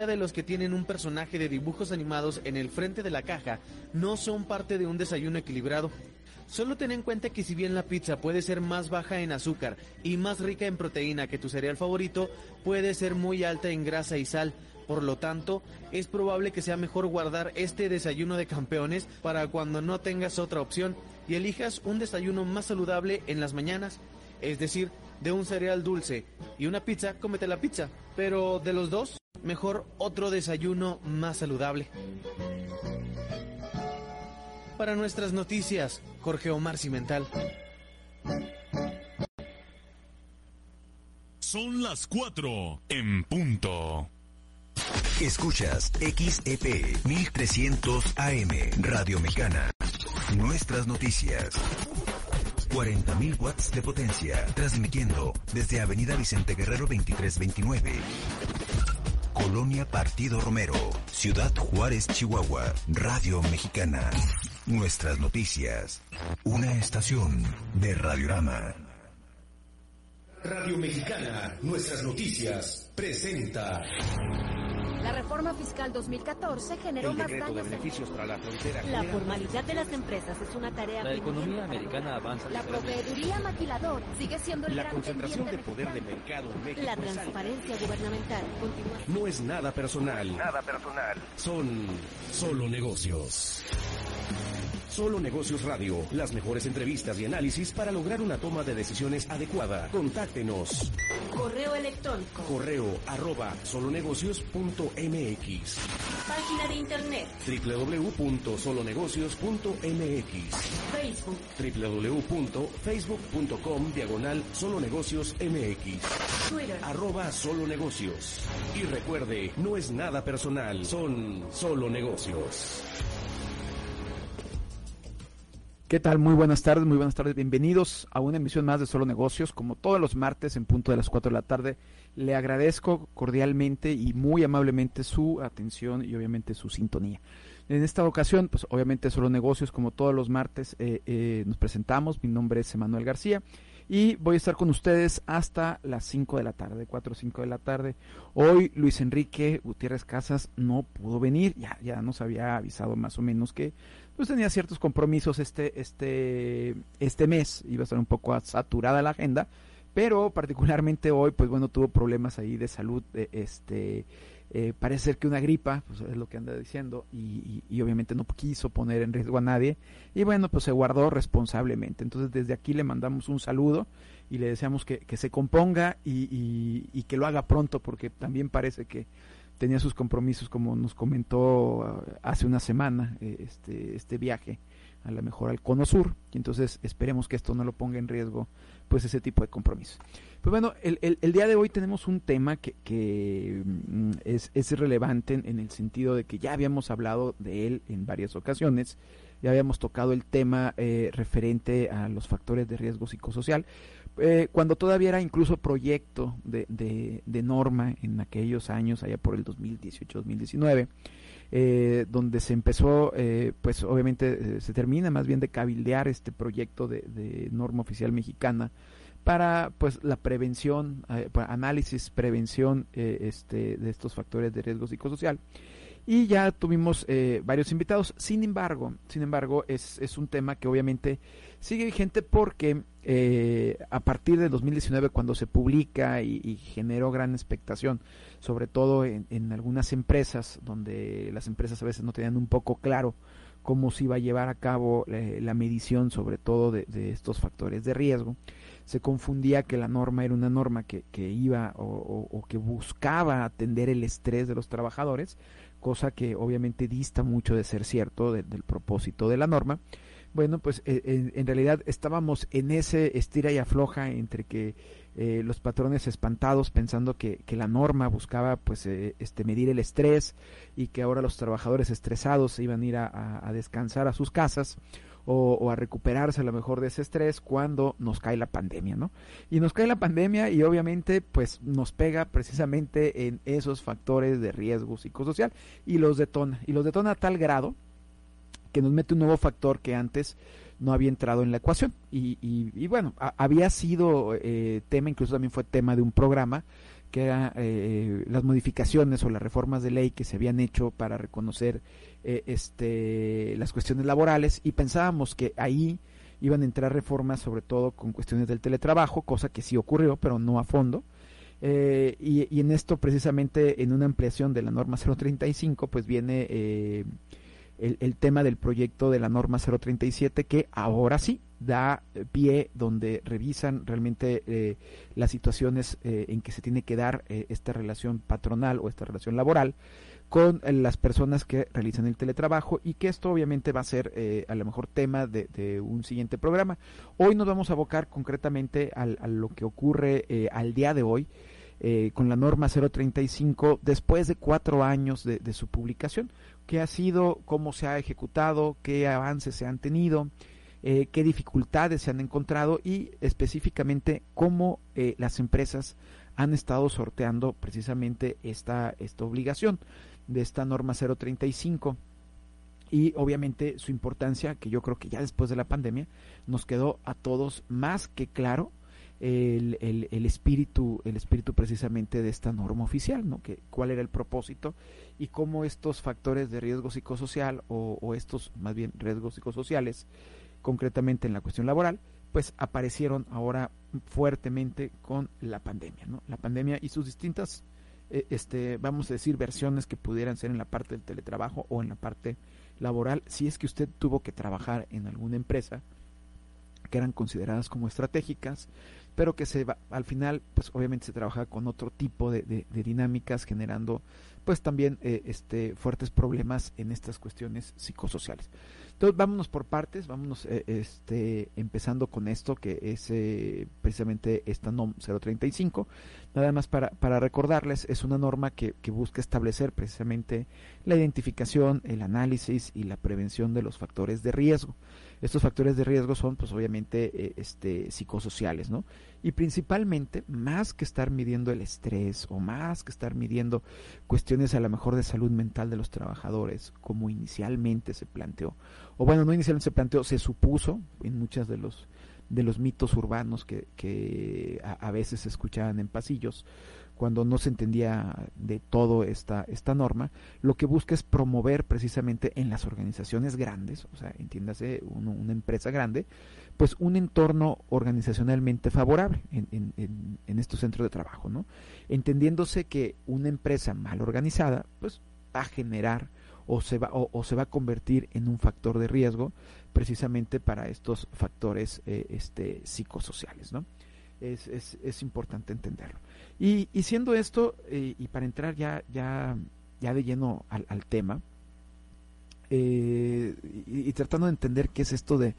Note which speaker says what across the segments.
Speaker 1: de los que tienen un personaje de dibujos animados en el frente de la caja no son parte de un desayuno equilibrado. Solo ten en cuenta que si bien la pizza puede ser más baja en azúcar y más rica en proteína que tu cereal favorito, puede ser muy alta en grasa y sal. Por lo tanto, es probable que sea mejor guardar este desayuno de campeones para cuando no tengas otra opción y elijas un desayuno más saludable en las mañanas. Es decir, de un cereal dulce y una pizza, cómete la pizza. Pero de los dos, mejor otro desayuno más saludable. Para nuestras noticias, Jorge Omar Cimental.
Speaker 2: Son las 4 en punto.
Speaker 3: Escuchas XEP 1300 AM Radio Mexicana. Nuestras noticias. 40.000 watts de potencia, transmitiendo desde Avenida Vicente Guerrero 2329. Colonia Partido Romero, Ciudad Juárez, Chihuahua, Radio Mexicana. Nuestras noticias. Una estación de Radiorama.
Speaker 4: Radio Mexicana, nuestras noticias, presenta.
Speaker 5: La reforma fiscal 2014 generó
Speaker 6: El
Speaker 5: más
Speaker 6: de beneficios para la frontera.
Speaker 5: La formalidad de las empresas es una tarea
Speaker 6: La economía americana avanza.
Speaker 5: La proveeduría maquilador sigue siendo el
Speaker 6: La
Speaker 5: gran
Speaker 6: concentración de poder de mercado en México.
Speaker 5: La transparencia gubernamental continúa.
Speaker 4: No es nada personal.
Speaker 3: Nada personal.
Speaker 4: Son solo negocios. Solo Negocios Radio, las mejores entrevistas y análisis para lograr una toma de decisiones adecuada. Contáctenos.
Speaker 5: Correo electrónico.
Speaker 4: Correo arroba solonegocios.mx
Speaker 5: Página de internet.
Speaker 4: www.solonegocios.mx
Speaker 5: Facebook.
Speaker 4: www.facebook.com diagonal solonegocios mx
Speaker 5: Twitter.
Speaker 4: arroba solo negocios. Y recuerde, no es nada personal, son solo negocios.
Speaker 7: ¿Qué tal? Muy buenas tardes, muy buenas tardes. Bienvenidos a una emisión más de Solo Negocios. Como todos los martes en punto de las 4 de la tarde, le agradezco cordialmente y muy amablemente su atención y obviamente su sintonía. En esta ocasión, pues obviamente Solo Negocios, como todos los martes, eh, eh, nos presentamos. Mi nombre es Emanuel García y voy a estar con ustedes hasta las 5 de la tarde, 4 o 5 de la tarde. Hoy Luis Enrique Gutiérrez Casas no pudo venir, ya, ya nos había avisado más o menos que pues tenía ciertos compromisos este, este, este mes, iba a estar un poco saturada la agenda, pero particularmente hoy, pues bueno, tuvo problemas ahí de salud, eh, este, eh, parece ser que una gripa, pues es lo que anda diciendo, y, y- y obviamente no quiso poner en riesgo a nadie, y bueno, pues se guardó responsablemente. Entonces desde aquí le mandamos un saludo y le deseamos que, que se componga y, y- y que lo haga pronto, porque también parece que tenía sus compromisos, como nos comentó ah, hace una semana, eh, este, este viaje a lo mejor al Cono Sur, y entonces esperemos que esto no lo ponga en riesgo, pues ese tipo de compromisos. Pues bueno, el, el- día de hoy tenemos un tema que, que, mm, es, es relevante en, en el sentido de que ya habíamos hablado de él en varias ocasiones, ya habíamos tocado el tema eh, referente a los factores de riesgo psicosocial, eh, cuando todavía era incluso proyecto de, de- de norma en aquellos años, allá por el 2018-2019, eh, donde se empezó, eh, pues obviamente eh, se termina más bien de cabildear este proyecto de, norma oficial mexicana para pues la prevención, eh, análisis, prevención este, de estos factores de riesgo psicosocial. Y ya tuvimos eh, varios invitados. Sin embargo, sin embargo, es, es un tema que obviamente sigue vigente porque eh, a partir de 2019, cuando se publica y, generó gran expectación, sobre todo en, en algunas empresas, donde las empresas a veces no tenían un poco claro cómo se iba a llevar a cabo eh, la medición, sobre todo de, de estos factores de riesgo, se confundía que la norma era una norma que, que iba o que buscaba atender el estrés de los trabajadores, cosa que obviamente dista mucho de ser cierto de- del propósito de la norma. Bueno, pues eh, en, en realidad estábamos en ese estira y afloja entre que eh, los patrones espantados pensando que, que la norma buscaba pues eh, este medir el estrés y que ahora los trabajadores estresados se iban a ir a, descansar a sus casas o, a recuperarse a lo mejor de ese estrés cuando nos cae la pandemia, ¿no? Y nos cae la pandemia y obviamente pues nos pega precisamente en esos factores de riesgo psicosocial y los detona. Y los detona a tal grado que nos mete un nuevo factor que antes no había entrado en la ecuación. Y, y, bueno, había sido eh, tema, incluso también fue tema de un programa, que era eh, las modificaciones o las reformas de ley que se habían hecho para reconocer eh, este, las cuestiones laborales y pensábamos que ahí iban a entrar reformas sobre todo con cuestiones del teletrabajo, cosa que sí ocurrió, pero no a fondo. y, y, en esto precisamente en una ampliación de la norma 035 pues viene el, tema del proyecto de la norma 037 que ahora sí da pie donde revisan realmente eh, las situaciones eh, en que se tiene que dar eh, esta relación patronal o esta relación laboral con las personas que realizan el teletrabajo y que esto obviamente va a ser a lo mejor tema de, un siguiente programa. Hoy nos vamos a abocar concretamente al, a lo que ocurre al día de hoy con la norma 035 después de cuatro años de, de su publicación. Qué ha sido, cómo se ha ejecutado, qué avances se han tenido, eh, qué dificultades se han encontrado y específicamente cómo eh, las empresas han estado sorteando precisamente esta, esta obligación de esta norma 035 y obviamente su importancia que yo creo que ya después de la pandemia nos quedó a todos más que claro el, el, espíritu el espíritu precisamente de esta norma oficial no que cuál era el propósito y cómo estos factores de riesgo psicosocial o, o estos más bien riesgos psicosociales concretamente en la cuestión laboral pues aparecieron ahora fuertemente con la pandemia no la pandemia y sus distintas este vamos a decir versiones que pudieran ser en la parte del teletrabajo o en la parte laboral si es que usted tuvo que trabajar en alguna empresa que eran consideradas como estratégicas pero que se va, al final, pues obviamente se trabaja con otro tipo de, de, dinámicas, generando pues también eh, este, fuertes problemas en estas cuestiones psicosociales. Entonces vámonos por partes, vámonos eh, este, empezando con esto que es eh, precisamente esta NOM 035. Nada más para, para recordarles, es una norma que, que busca establecer precisamente la identificación, el análisis y la prevención de los factores de riesgo. Estos factores de riesgo son, pues obviamente, eh, este, psicosociales, ¿no? Y principalmente, más que estar midiendo el estrés o más que estar midiendo cuestiones a lo mejor de salud mental de los trabajadores, como inicialmente se planteó, o bueno, no inicialmente se planteó, se supuso en muchos de los de los mitos urbanos que, que a, veces se escuchaban en pasillos, cuando no se entendía de todo esta, esta norma, lo que busca es promover precisamente en las organizaciones grandes, o sea, entiéndase una empresa grande, pues un entorno organizacionalmente favorable en, en, en, estos centros de trabajo, ¿no? Entendiéndose que una empresa mal organizada, pues va a generar o se va, o, se va a convertir en un factor de riesgo precisamente para estos factores eh, este, psicosociales, ¿no? Es, es, es importante entenderlo. Y, siendo esto, eh, y para entrar ya, ya, ya de lleno al, tema, eh, y, tratando de entender qué es esto de,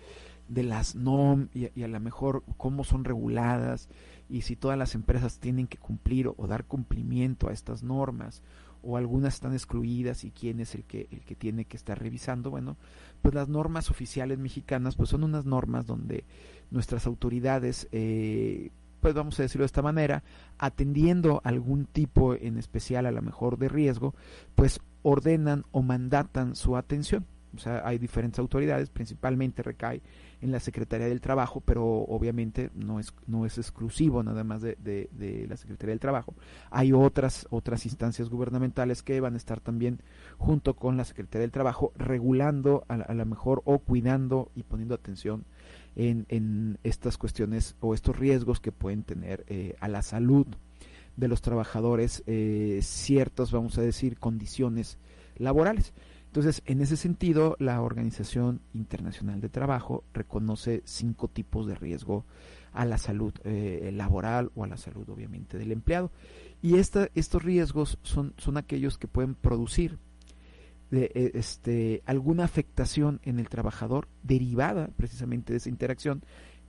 Speaker 7: de las NOM y, a lo mejor cómo son reguladas y si todas las empresas tienen que cumplir o, dar cumplimiento a estas normas o algunas están excluidas y quién es el que el que tiene que estar revisando bueno pues las normas oficiales mexicanas pues son unas normas donde nuestras autoridades eh, pues vamos a decirlo de esta manera, atendiendo algún tipo en especial a lo mejor de riesgo, pues ordenan o mandatan su atención. O sea, hay diferentes autoridades, principalmente recae en la Secretaría del Trabajo, pero obviamente no es, no es exclusivo nada más de, de, la Secretaría del Trabajo. Hay otras, otras instancias gubernamentales que van a estar también junto con la Secretaría del Trabajo regulando a, a lo mejor o cuidando y poniendo atención en, en estas cuestiones o estos riesgos que pueden tener eh, a la salud de los trabajadores eh, ciertas, vamos a decir, condiciones laborales. Entonces, en ese sentido, la Organización Internacional de Trabajo reconoce cinco tipos de riesgo a la salud eh, laboral o a la salud, obviamente, del empleado. Y esta, estos riesgos son, son aquellos que pueden producir de eh, este, alguna afectación en el trabajador derivada precisamente de esa interacción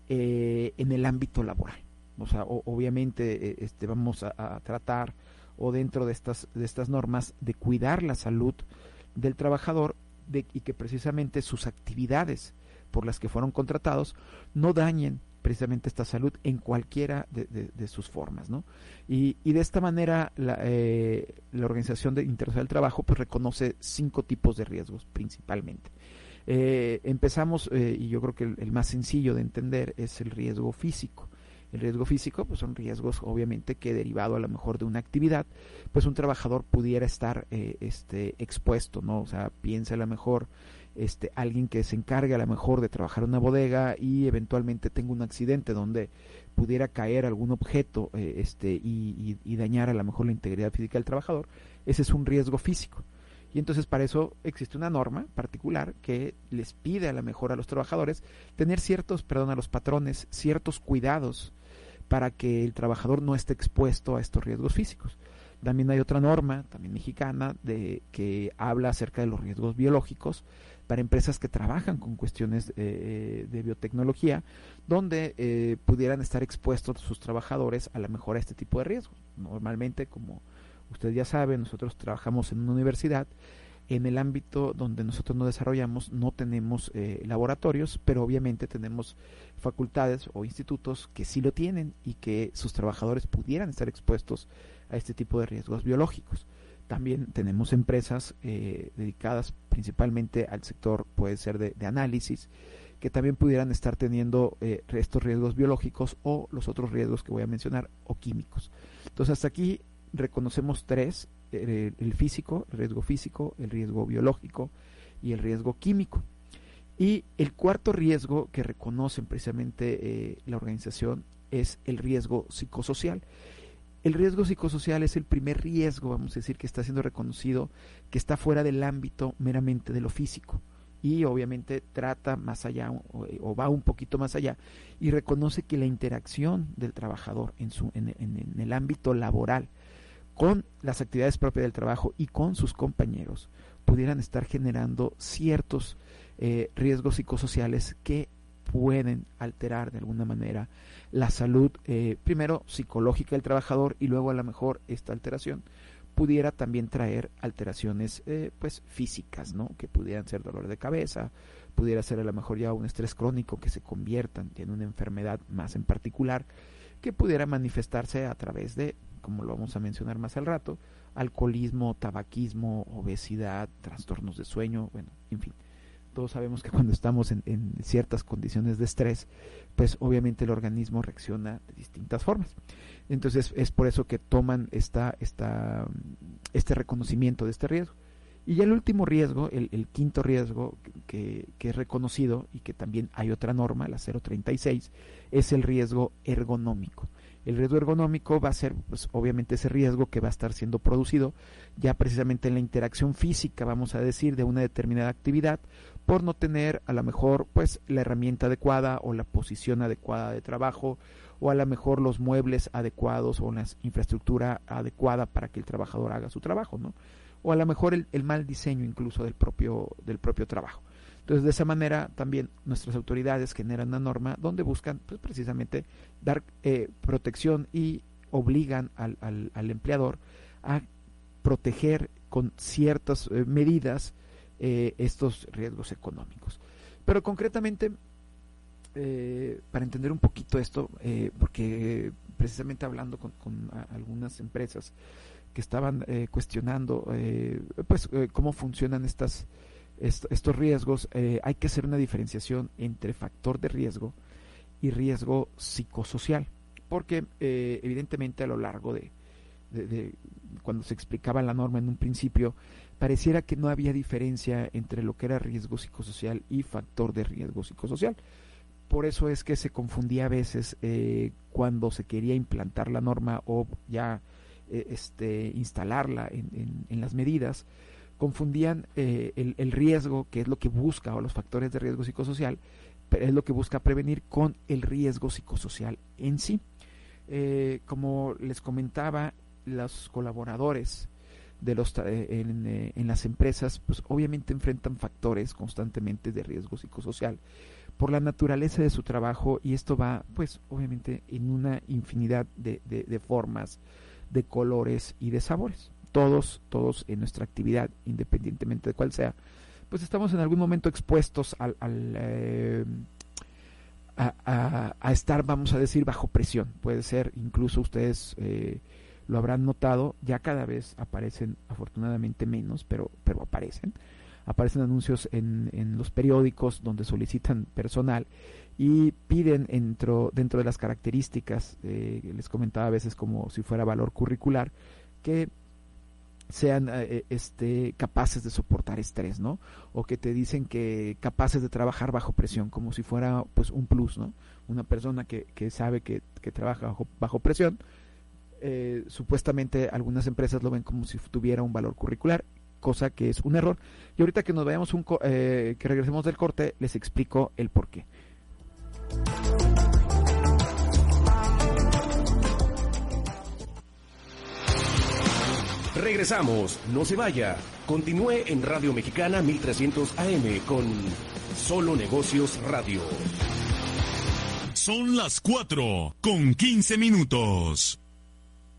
Speaker 7: eh, en el ámbito laboral. o sea, obviamente eh, este, vamos a, tratar o dentro de estas, de estas normas de cuidar la salud del trabajador de, y que precisamente sus actividades por las que fueron contratados no dañen precisamente esta salud en cualquiera de, sus formas, ¿no? Y, de esta manera la, eh, la Organización Internacional del Trabajo pues reconoce cinco tipos de riesgos principalmente. Eh, empezamos, eh, y yo creo que el, más sencillo de entender es el riesgo físico. El riesgo físico, pues son riesgos obviamente que derivado a lo mejor de una actividad, pues un trabajador pudiera estar eh, este, expuesto, ¿no? O sea, piensa a lo mejor este, alguien que se encargue a lo mejor de trabajar en una bodega y eventualmente tenga un accidente donde pudiera caer algún objeto este, y, y dañar a lo mejor la integridad física del trabajador, ese es un riesgo físico. Y entonces para eso existe una norma particular que les pide a la mejor a los trabajadores tener ciertos, perdón, a los patrones, ciertos cuidados para que el trabajador no esté expuesto a estos riesgos físicos. También hay otra norma, también mexicana, de que habla acerca de los riesgos biológicos para empresas que trabajan con cuestiones eh, de biotecnología, donde eh, pudieran estar expuestos sus trabajadores a la mejor a este tipo de riesgos. Normalmente, como Usted ya sabe, nosotros trabajamos en una universidad. En el ámbito donde nosotros nos desarrollamos no tenemos eh, laboratorios, pero obviamente tenemos facultades o institutos que sí lo tienen y que sus trabajadores pudieran estar expuestos a este tipo de riesgos biológicos. También tenemos empresas eh, dedicadas principalmente al sector, puede ser de, análisis, que también pudieran estar teniendo eh, estos riesgos biológicos o los otros riesgos que voy a mencionar o químicos. Entonces hasta aquí reconocemos tres, el, físico, el riesgo físico, el riesgo biológico y el riesgo químico. Y el cuarto riesgo que reconocen precisamente eh, la organización es el riesgo psicosocial. El riesgo psicosocial es el primer riesgo, vamos a decir, que está siendo reconocido, que está fuera del ámbito meramente de lo físico. Y obviamente trata más allá o, va un poquito más allá y reconoce que la interacción del trabajador en, su, en el ámbito laboral con las actividades propias del trabajo y con sus compañeros pudieran estar generando ciertos eh, riesgos psicosociales que pueden alterar de alguna manera la salud, eh, primero psicológica del trabajador y luego a lo mejor esta alteración pudiera también traer alteraciones eh, pues físicas, ¿no? Que pudieran ser dolor de cabeza, pudiera ser a lo mejor ya un estrés crónico que se conviertan en una enfermedad más en particular que pudiera manifestarse a través de como lo vamos a mencionar más al rato, alcoholismo, tabaquismo, obesidad, trastornos de sueño, bueno, en fin. Todos sabemos que cuando estamos en, ciertas condiciones de estrés, pues obviamente el organismo reacciona de distintas formas. Entonces es por eso que toman esta, esta, este reconocimiento de este riesgo. Y ya el último riesgo, el, quinto riesgo que, que, es reconocido y que también hay otra norma, la 036, es el riesgo ergonómico. El riesgo ergonómico va a ser, pues, obviamente, ese riesgo que va a estar siendo producido ya precisamente en la interacción física, vamos a decir, de una determinada actividad, por no tener a lo mejor, pues, la herramienta adecuada o la posición adecuada de trabajo, o a lo mejor los muebles adecuados o la infraestructura adecuada para que el trabajador haga su trabajo, ¿no? O a lo mejor el, el mal diseño incluso del propio, del propio trabajo. Entonces, de esa manera también nuestras autoridades generan una norma donde buscan pues, precisamente dar eh, protección y obligan al, al, empleador a proteger con ciertas eh, medidas eh, estos riesgos económicos. Pero concretamente, para entender un poquito esto, porque precisamente hablando con, con algunas empresas que estaban cuestionando pues cómo funcionan estas estos riesgos, eh, hay que hacer una diferenciación entre factor de riesgo y riesgo psicosocial, porque eh, evidentemente a lo largo de, cuando se explicaba la norma en un principio, pareciera que no había diferencia entre lo que era riesgo psicosocial y factor de riesgo psicosocial. Por eso es que se confundía a veces eh, cuando se quería implantar la norma o ya este, instalarla en las medidas confundían eh, el, riesgo, que es lo que busca, o los factores de riesgo psicosocial, es lo que busca prevenir con el riesgo psicosocial en sí. Eh, como les comentaba, los colaboradores de los eh, en, en, las empresas, pues obviamente enfrentan factores constantemente de riesgo psicosocial, por la naturaleza de su trabajo y esto va pues obviamente en una infinidad de, de, formas, de colores y de sabores. Todos, todos en nuestra actividad, independientemente de cuál sea, pues estamos en algún momento expuestos al, eh, a, estar, vamos a decir, bajo presión. Puede ser, incluso ustedes eh, lo habrán notado, ya cada vez aparecen, afortunadamente menos, pero, pero aparecen. Aparecen anuncios en, en los periódicos donde solicitan personal y piden dentro, dentro de las características, eh, les comentaba a veces como si fuera valor curricular, que sean eh, eh, este, capaces de soportar estrés, ¿no? O que te dicen que capaces de trabajar bajo presión, como si fuera pues un plus, ¿no? Una persona que, que sabe que, que trabaja bajo, bajo presión, eh, supuestamente algunas empresas lo ven como si tuviera un valor curricular, cosa que es un error. Y ahorita que nos vayamos un que regresemos del corte, les explico el por qué.
Speaker 4: Regresamos, no se vaya. Continúe en Radio Mexicana 1300 AM con Solo Negocios Radio.
Speaker 2: Son las 4 con 15 minutos.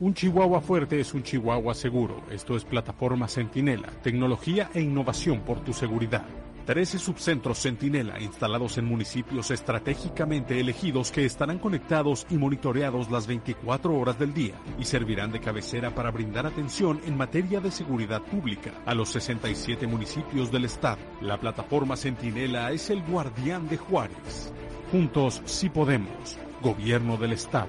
Speaker 8: Un chihuahua fuerte es un chihuahua seguro. Esto es Plataforma Centinela, tecnología e innovación por tu seguridad. 13 subcentros Centinela instalados en municipios estratégicamente elegidos que estarán conectados y monitoreados las 24 horas del día y servirán de cabecera para brindar atención en materia de seguridad pública a los 67 municipios del estado. La plataforma Centinela es el guardián de Juárez. Juntos sí podemos. Gobierno del Estado.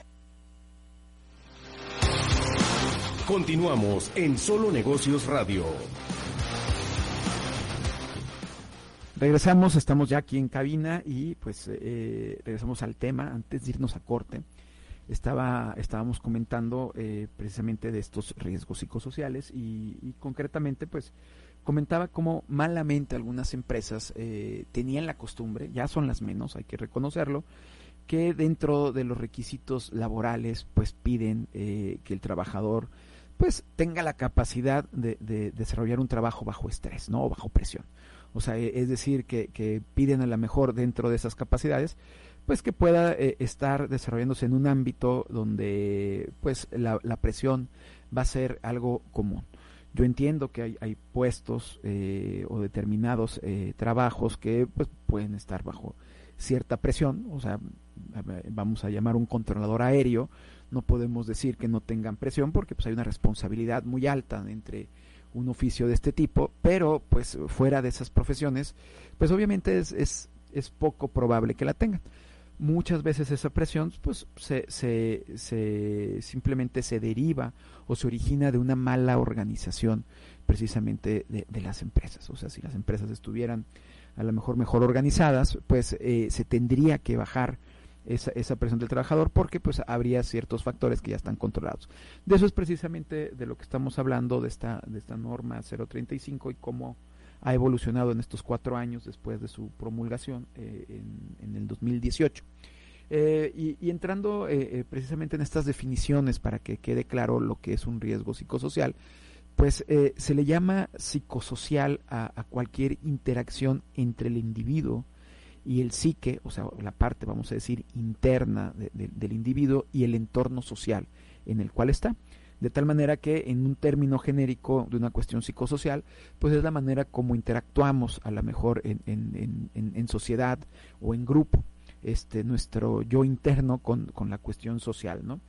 Speaker 4: Continuamos en Solo Negocios Radio.
Speaker 7: Regresamos, estamos ya aquí en cabina y pues eh, regresamos al tema antes de irnos a corte. Estaba, estábamos comentando eh, precisamente de estos riesgos psicosociales y, concretamente pues comentaba cómo malamente algunas empresas eh, tenían la costumbre, ya son las menos, hay que reconocerlo, que dentro de los requisitos laborales pues piden que el trabajador pues tenga la capacidad de, desarrollar un trabajo bajo estrés, ¿no? O bajo presión. O sea, e, es decir, que, piden a lo mejor dentro de esas capacidades, pues que pueda eh, estar desarrollándose en un ámbito donde pues la, presión va a ser algo común. Yo entiendo que hay, puestos eh, o determinados eh, trabajos que pues pueden estar bajo cierta presión, o sea, vamos a llamar un controlador aéreo, no podemos decir que no tengan presión porque pues hay una responsabilidad muy alta entre un oficio de este tipo, pero pues fuera de esas profesiones, pues obviamente es, es, es poco probable que la tengan. Muchas veces esa presión pues se, se, se simplemente se deriva o se origina de una mala organización precisamente de, de las empresas. O sea, si las empresas estuvieran a lo mejor mejor organizadas, pues eh, se tendría que bajar esa, esa presión del trabajador porque pues habría ciertos factores que ya están controlados. De eso es precisamente de lo que estamos hablando de esta, de esta norma 035 y cómo ha evolucionado en estos cuatro años después de su promulgación en, en, el 2018. y, y, entrando precisamente en estas definiciones para que quede claro lo que es un riesgo psicosocial, pues se le llama psicosocial a, cualquier interacción entre el individuo y el psique, o sea, la parte, vamos a decir, interna del individuo y el entorno social en el cual está. De tal manera que en un término genérico de una cuestión psicosocial, pues es la manera como interactuamos a lo mejor en, sociedad o en grupo, este, nuestro yo interno con, con la cuestión social, ¿no?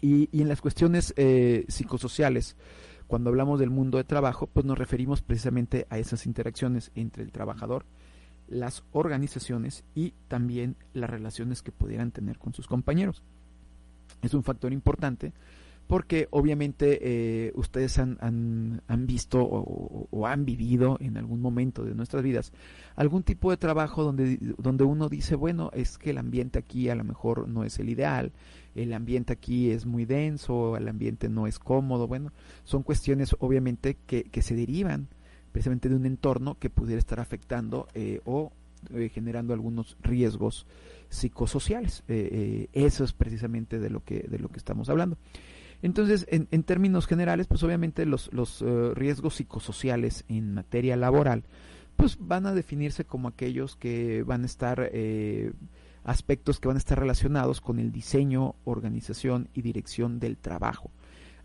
Speaker 7: Y, y en las cuestiones eh, psicosociales, cuando hablamos del mundo de trabajo, pues nos referimos precisamente a esas interacciones entre el trabajador, las organizaciones y también las relaciones que pudieran tener con sus compañeros. Es un factor importante porque obviamente eh, ustedes han, han, han visto o, o, han vivido en algún momento de nuestras vidas algún tipo de trabajo donde, donde uno dice, bueno, es que el ambiente aquí a lo mejor no es el ideal, el ambiente aquí es muy denso, el ambiente no es cómodo, bueno, son cuestiones obviamente que, que se derivan precisamente de un entorno que pudiera estar afectando eh, o eh, generando algunos riesgos psicosociales. Eh, eso es precisamente de lo que, de lo que estamos hablando. Entonces, en, en términos generales, pues obviamente los, los riesgos psicosociales en materia laboral, pues van a definirse como aquellos que van a estar aspectos que van a estar relacionados con el diseño, organización y dirección del trabajo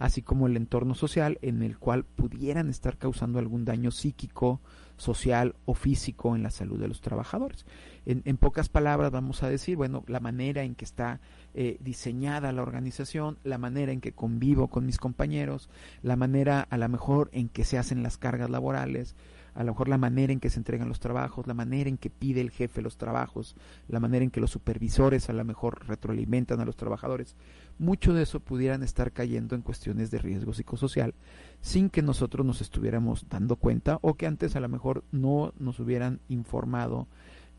Speaker 7: así como el entorno social en el cual pudieran estar causando algún daño psíquico, social o físico en la salud de los trabajadores. En, pocas palabras vamos a decir, bueno, la manera en que está eh, diseñada la organización, la manera en que convivo con mis compañeros, la manera a lo mejor en que se hacen las cargas laborales, a lo mejor la manera en que se entregan los trabajos, la manera en que pide el jefe los trabajos, la manera en que los supervisores a lo mejor retroalimentan a los trabajadores, mucho de eso pudieran estar cayendo en cuestiones de riesgo psicosocial sin que nosotros nos estuviéramos dando cuenta o que antes a lo mejor no nos hubieran informado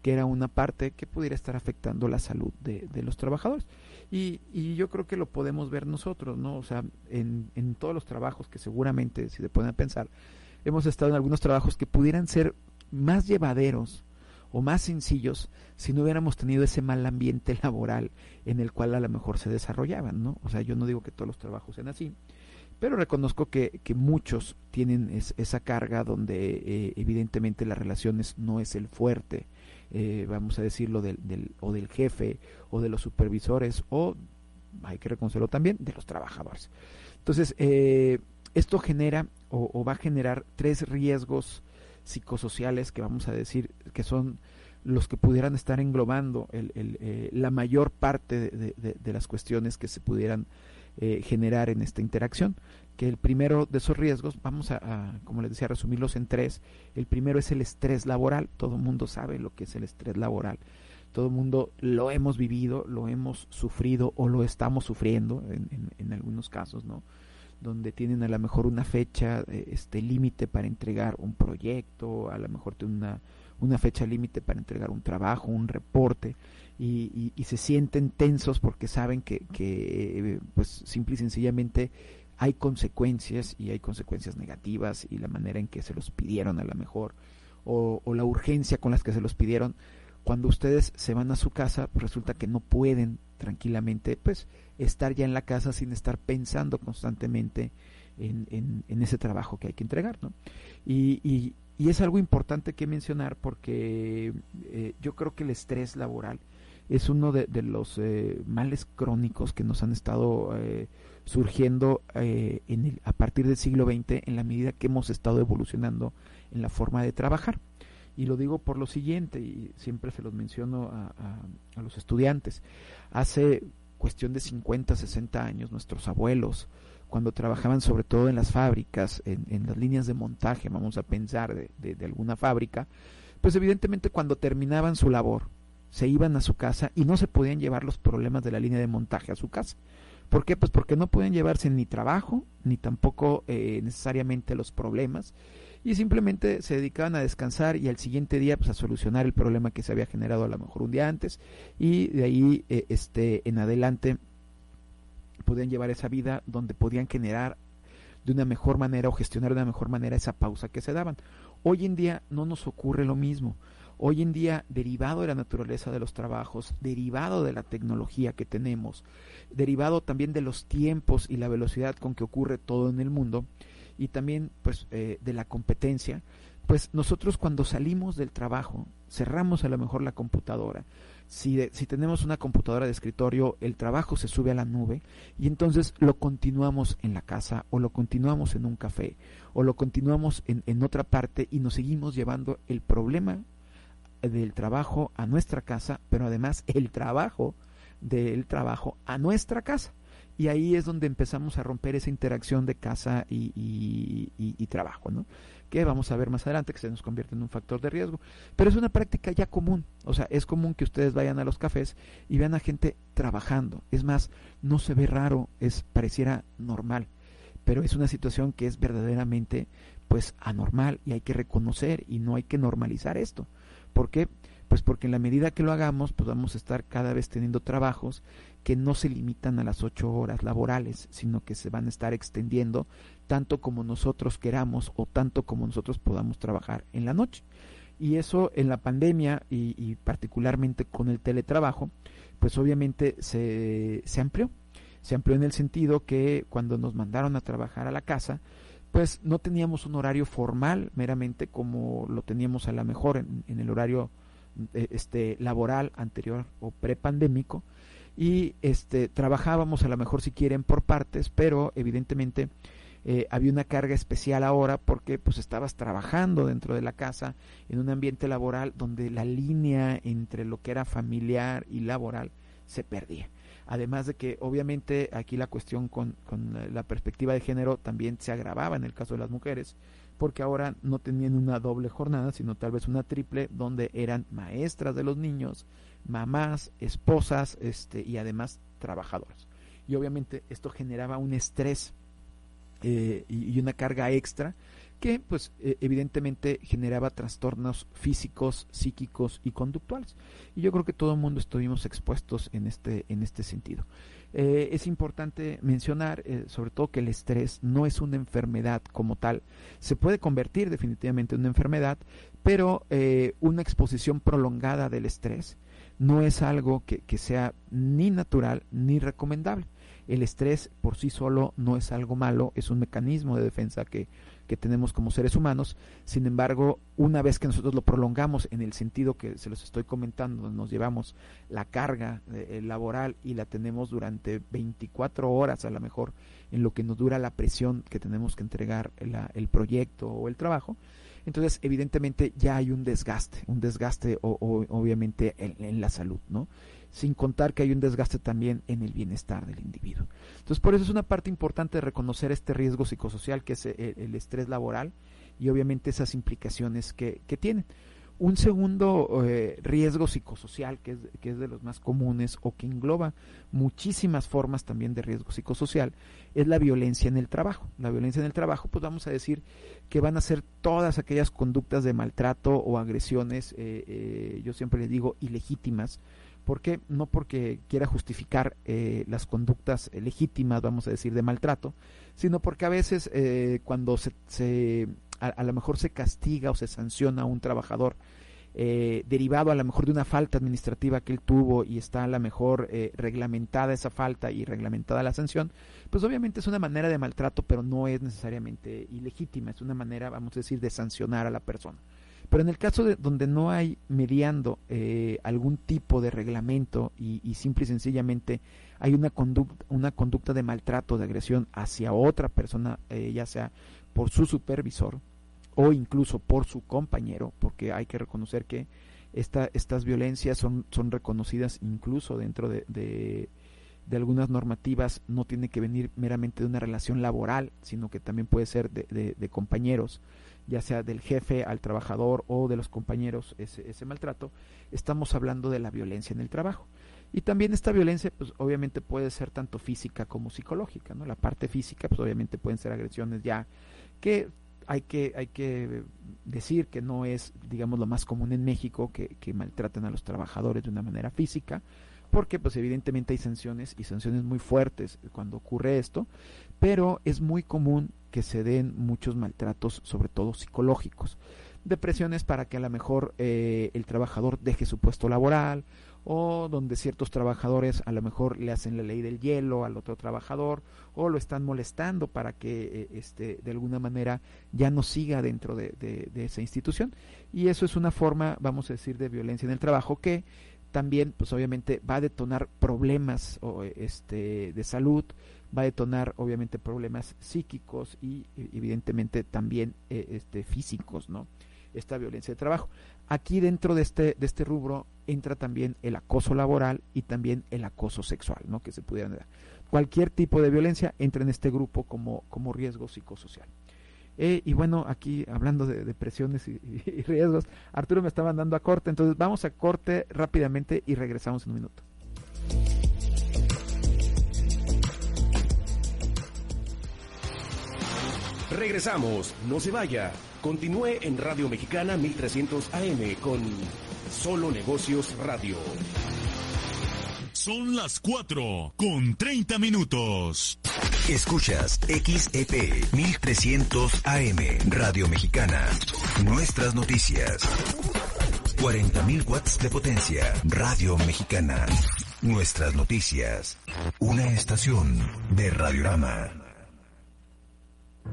Speaker 7: que era una parte que pudiera estar afectando la salud de, de los trabajadores. Y, y, yo creo que lo podemos ver nosotros, ¿no? O sea, en, en todos los trabajos que seguramente, si se pueden pensar, hemos estado en algunos trabajos que pudieran ser más llevaderos o más sencillos si no hubiéramos tenido ese mal ambiente laboral en el cual a lo mejor se desarrollaban, ¿no? O sea, yo no digo que todos los trabajos sean así, pero reconozco que, que muchos tienen esa carga donde eh, evidentemente las relaciones no es el fuerte, eh, vamos a decirlo, del, del, o del jefe o de los supervisores o, hay que reconocerlo también, de los trabajadores. Entonces, eh, esto genera o, va a generar tres riesgos psicosociales que vamos a decir que son los que pudieran estar englobando el, el, eh, la mayor parte de, de, las cuestiones que se pudieran eh, generar en esta interacción. Que el primero de esos riesgos, vamos a, como les decía, resumirlos en tres. El primero es el estrés laboral. Todo el mundo sabe lo que es el estrés laboral. Todo el mundo lo hemos vivido, lo hemos sufrido o lo estamos sufriendo en, en, en algunos casos, ¿no? Donde tienen a lo mejor una fecha eh, este límite para entregar un proyecto, a lo mejor tienen una, una fecha límite para entregar un trabajo, un reporte, y, y, y, se sienten tensos porque saben que, que pues simple y sencillamente hay consecuencias y hay consecuencias negativas y la manera en que se los pidieron a lo mejor, o, o la urgencia con las que se los pidieron, cuando ustedes se van a su casa, resulta que no pueden tranquilamente, pues, estar ya en la casa sin estar pensando constantemente en, en, ese trabajo que hay que entregar, ¿no? Y, y, y es algo importante que mencionar porque eh, yo creo que el estrés laboral es uno de, de los eh, males crónicos que nos han estado eh, surgiendo en el, a partir del siglo XX en la medida que hemos estado evolucionando en la forma de trabajar. Y lo digo por lo siguiente, y siempre se los menciono a, a, los estudiantes. Hace cuestión de 50, 60 años, nuestros abuelos, cuando trabajaban sobre todo en las fábricas, en, en las líneas de montaje, vamos a pensar, de, de, de, alguna fábrica, pues evidentemente cuando terminaban su labor, se iban a su casa y no se podían llevar los problemas de la línea de montaje a su casa. ¿Por qué? Pues porque no pueden llevarse ni trabajo, ni tampoco eh, necesariamente los problemas, y simplemente se dedicaban a descansar y al siguiente día pues a solucionar el problema que se había generado a lo mejor un día antes y de ahí eh, este en adelante podían llevar esa vida donde podían generar de una mejor manera o gestionar de una mejor manera esa pausa que se daban. Hoy en día no nos ocurre lo mismo. Hoy en día, derivado de la naturaleza de los trabajos, derivado de la tecnología que tenemos, derivado también de los tiempos y la velocidad con que ocurre todo en el mundo, y también pues eh, de la competencia, pues nosotros cuando salimos del trabajo, cerramos a lo mejor la computadora, si, si, tenemos una computadora de escritorio, el trabajo se sube a la nube y entonces lo continuamos en la casa o lo continuamos en un café o lo continuamos en, en otra parte y nos seguimos llevando el problema del trabajo a nuestra casa, pero además el trabajo del trabajo a nuestra casa. Y ahí es donde empezamos a romper esa interacción de casa y, y, trabajo, ¿no? Que vamos a ver más adelante que se nos convierte en un factor de riesgo. Pero es una práctica ya común. O sea, es común que ustedes vayan a los cafés y vean a gente trabajando. Es más, no se ve raro, es pareciera normal. Pero es una situación que es verdaderamente pues anormal y hay que reconocer y no hay que normalizar esto. ¿Por qué? Pues porque en la medida que lo hagamos, pues vamos a estar cada vez teniendo trabajos que no se limitan a las ocho horas laborales, sino que se van a estar extendiendo tanto como nosotros queramos o tanto como nosotros podamos trabajar en la noche. Y eso en la pandemia y, particularmente con el teletrabajo, pues obviamente se, se amplió. Se amplió en el sentido que cuando nos mandaron a trabajar a la casa, pues no teníamos un horario formal meramente como lo teníamos a lo mejor en, el horario eh, este laboral anterior o prepandémico y este trabajábamos a lo mejor si quieren por partes pero evidentemente eh, había una carga especial ahora porque pues estabas trabajando dentro de la casa en un ambiente laboral donde la línea entre lo que era familiar y laboral se perdía. Además de que obviamente aquí la cuestión con, la perspectiva de género también se agravaba en el caso de las mujeres, porque ahora no tenían una doble jornada, sino tal vez una triple, donde eran maestras de los niños, mamás, esposas, este, y además trabajadoras. Y obviamente esto generaba un estrés eh, y, una carga extra que pues e, evidentemente generaba trastornos físicos, psíquicos y conductuales. Y yo creo que todo el mundo estuvimos expuestos en este, en este sentido. Eh, es importante mencionar eh, sobre todo que el estrés no es una enfermedad como tal. Se puede convertir definitivamente en una enfermedad, pero eh, una exposición prolongada del estrés no es algo que, que sea ni natural ni recomendable. El estrés por sí solo no es algo malo, es un mecanismo de defensa que que tenemos como seres humanos. Sin embargo, una vez que nosotros lo prolongamos en el sentido que se los estoy comentando, nos llevamos la carga eh, laboral y la tenemos durante 24 horas a lo mejor en lo que nos dura la presión que tenemos que entregar el proyecto o el trabajo, entonces evidentemente ya hay un desgaste, un desgaste o, obviamente en, en, la salud, ¿no? Sin contar que hay un desgaste también en el bienestar del individuo. Entonces, por eso es una parte importante reconocer este riesgo psicosocial que es eh, el, estrés laboral y obviamente esas implicaciones que, que tienen. Un segundo eh, riesgo psicosocial, que es, que es de los más comunes o que engloba muchísimas formas también de riesgo psicosocial, es la violencia en el trabajo. La violencia en el trabajo, pues vamos a decir que van a ser todas aquellas conductas de maltrato o agresiones, eh, yo siempre les digo, ilegítimas, ¿Por qué? No porque quiera justificar eh, las conductas legítimas, vamos a decir, de maltrato, sino porque a veces eh, cuando se, se a, lo mejor se castiga o se sanciona a un trabajador eh, derivado a lo mejor de una falta administrativa que él tuvo y está a lo mejor reglamentada esa falta y reglamentada la sanción, pues obviamente es una manera de maltrato, pero no es necesariamente ilegítima, es una manera, vamos a decir, de sancionar a la persona. Pero en el caso de donde no hay mediando eh, algún tipo de reglamento y, simple y sencillamente hay una conducta, una conducta de maltrato, de agresión hacia otra persona, eh, ya sea por su supervisor o incluso por su compañero, porque hay que reconocer que esta, estas violencias son, son reconocidas incluso dentro de, algunas normativas, no tiene que venir meramente de una relación laboral, sino que también puede ser de compañeros ya sea del jefe al trabajador o de los compañeros, ese, maltrato, estamos hablando de la violencia en el trabajo. Y también esta violencia, pues obviamente puede ser tanto física como psicológica, ¿no? La parte física, pues obviamente pueden ser agresiones ya que hay que, hay que decir que no es, digamos, lo más común en México que, que maltraten a los trabajadores de una manera física, porque pues evidentemente hay sanciones y sanciones muy fuertes cuando ocurre esto, pero es muy común que se den muchos maltratos, sobre todo psicológicos. Depresiones para que a lo mejor eh, el trabajador deje su puesto laboral o donde ciertos trabajadores a lo mejor le hacen la ley del hielo al otro trabajador o lo están molestando para que eh, este, de alguna manera ya no siga dentro de, esa institución y eso es una forma vamos a decir de violencia en el trabajo que también pues obviamente va a detonar problemas este, de salud va a detonar obviamente problemas psíquicos y evidentemente también eh, este, físicos no esta violencia de trabajo Aquí dentro de este, de este rubro entra también el acoso laboral y también el acoso sexual, ¿no? Que se pudieran dar. Cualquier tipo de violencia entra en este grupo como, como riesgo psicosocial. Eh, y bueno, aquí hablando de depresiones y, y, riesgos, Arturo me estaba dando a corte, entonces vamos a corte rápidamente y regresamos en un minuto.
Speaker 4: Regresamos, no se vaya. Continúe en Radio Mexicana 1300 AM con Solo Negocios Radio.
Speaker 2: Son las 4 con 30 minutos.
Speaker 3: Escuchas XEP 1300 AM Radio Mexicana. Nuestras noticias. 40.000 watts de potencia. Radio Mexicana. Nuestras noticias. Una estación de Radiorama.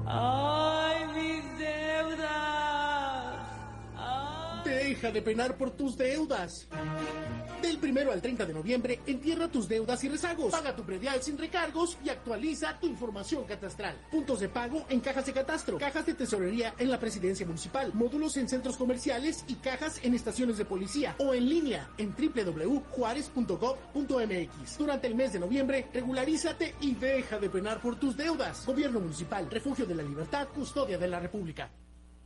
Speaker 9: ¡Ay,
Speaker 10: Deja de penar por tus deudas. Del primero al 30 de noviembre, entierra tus deudas y rezagos. Paga tu predial sin recargos y actualiza tu información catastral. Puntos de pago en cajas de catastro, cajas de tesorería en la presidencia municipal, módulos en centros comerciales y cajas en estaciones de policía o en línea en www.juarez.gov.mx. Durante el mes de noviembre, regularízate y deja de penar por tus deudas. Gobierno Municipal, Refugio de la Libertad, Custodia de la República.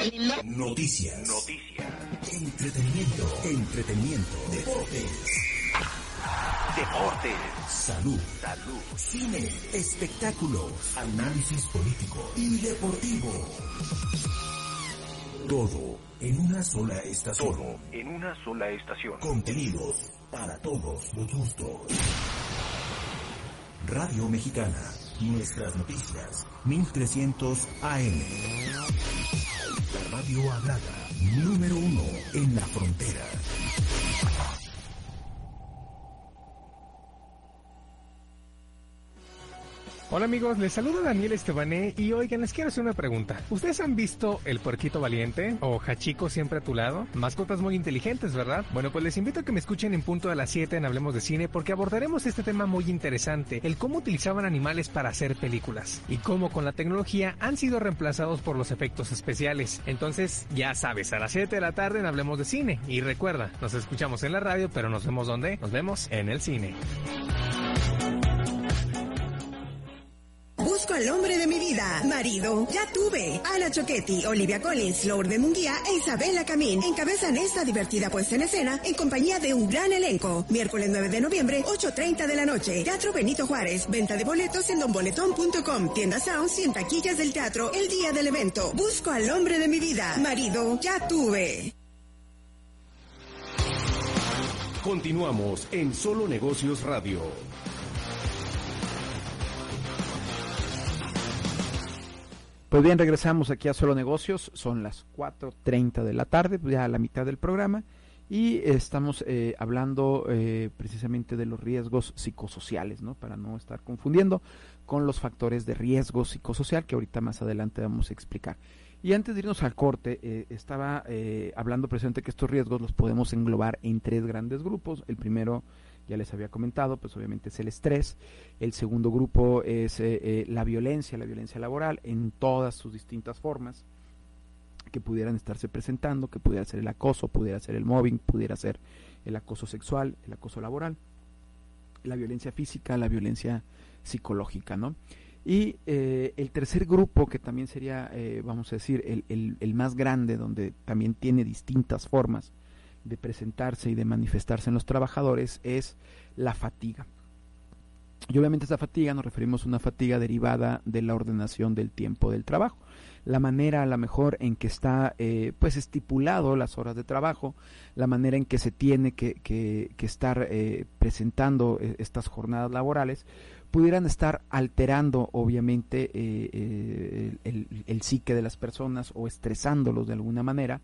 Speaker 3: Noticias. Noticias. Entretenimiento. Entretenimiento. Deportes. Deportes. Salud. Salud. Cine. Espectáculos. Análisis político y deportivo. Todo en una sola estación.
Speaker 11: Todo en una sola estación.
Speaker 3: Contenidos para todos los gustos. Radio Mexicana. Nuestras noticias. 1300 AM. La radio hablada. Número uno en la frontera.
Speaker 12: Hola amigos, les saluda Daniel Estebané y oigan, les quiero hacer una pregunta. ¿Ustedes han visto El Puerquito Valiente o Hachiko siempre a tu lado? Mascotas muy inteligentes, ¿verdad? Bueno, pues les invito a que me escuchen en punto de las 7 en Hablemos de Cine porque abordaremos este tema muy interesante, el cómo utilizaban animales para hacer películas y cómo con la tecnología han sido reemplazados por los efectos especiales. Entonces, ya sabes, a las 7 de la tarde en Hablemos de Cine y recuerda, nos escuchamos en la radio, pero nos vemos ¿dónde? Nos vemos en el cine.
Speaker 13: Busco al hombre de mi vida. Marido, ya tuve. Ana Choquetti, Olivia Collins, Lourdes Munguía e Isabela Camín encabezan esta divertida puesta en escena en compañía de un gran elenco. Miércoles 9 de noviembre, 8.30 de la noche. Teatro Benito Juárez. Venta de boletos en donboletón.com. Tienda Sounds y taquillas del teatro el día del evento. Busco al hombre de mi vida. Marido, ya tuve.
Speaker 4: Continuamos en Solo Negocios Radio.
Speaker 7: Pues bien, regresamos aquí a Solo Negocios, son las 4.30 de la tarde, pues ya a la mitad del programa, y estamos eh, hablando eh, precisamente de los riesgos psicosociales, ¿no? Para no estar confundiendo con los factores de riesgo psicosocial que ahorita más adelante vamos a explicar. Y antes de irnos al corte, eh, estaba hablando precisamente que estos riesgos los podemos englobar en tres grandes grupos. El primero ya les había comentado, pues obviamente es el estrés. El segundo grupo es eh, eh, la violencia, la violencia laboral en todas sus distintas formas que pudieran estarse presentando, que pudiera ser el acoso, pudiera ser el mobbing, pudiera ser el acoso sexual, el acoso laboral. la violencia física, la violencia psicológica, ¿no? Y eh, el tercer grupo, que también sería, vamos a decir, el, el, más grande, donde también tiene distintas formas de presentarse y de manifestarse en los trabajadores, es la fatiga. Y obviamente esta fatiga nos referimos a una fatiga derivada de la ordenación del tiempo del trabajo. La manera a la mejor en que está eh, pues estipulado las horas de trabajo, la manera en que se tiene que, que, que estar eh, presentando eh, estas jornadas laborales, pudieran estar alterando obviamente eh, el, el, el, psique de las personas o estresándolos de alguna manera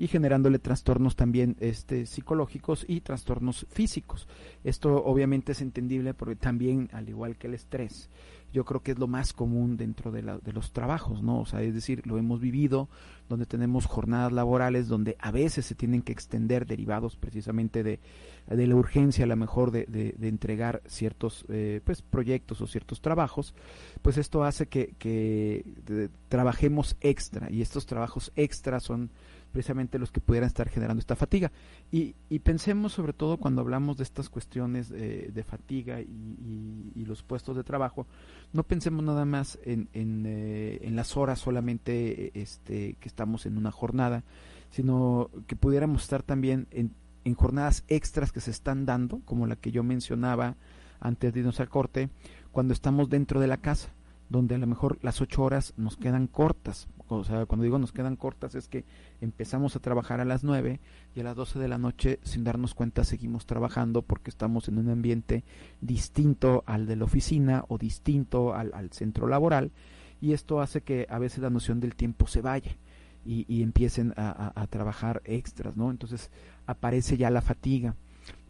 Speaker 7: y generándole trastornos también este, psicológicos y trastornos físicos. Esto obviamente es entendible porque también, al igual que el estrés, yo creo que es lo más común dentro de, la, de los trabajos, ¿no? O sea, es decir, lo hemos vivido, donde tenemos jornadas laborales donde a veces se tienen que extender derivados precisamente de, de la urgencia a lo mejor de, de, entregar ciertos eh, pues proyectos o ciertos trabajos, pues esto hace que, que trabajemos extra y estos trabajos extra son precisamente los que pudieran estar generando esta fatiga. Y, y pensemos sobre todo cuando hablamos de estas cuestiones eh, de fatiga y, los puestos de trabajo, no pensemos nada más en, en, eh, las horas solamente este, que estamos en una jornada, sino que pudiéramos estar también en jornadas extras que se están dando, como la que yo mencionaba antes de irnos al corte, cuando estamos dentro de la casa donde a lo mejor las ocho horas nos quedan cortas. O sea, cuando digo nos quedan cortas es que empezamos a trabajar a las nueve y a las doce de la noche sin darnos cuenta seguimos trabajando porque estamos en un ambiente distinto al de la oficina o distinto al, al centro laboral y esto hace que a veces la noción del tiempo se vaya. Y, y empiecen a, a, a trabajar extras, ¿no? Entonces aparece ya la fatiga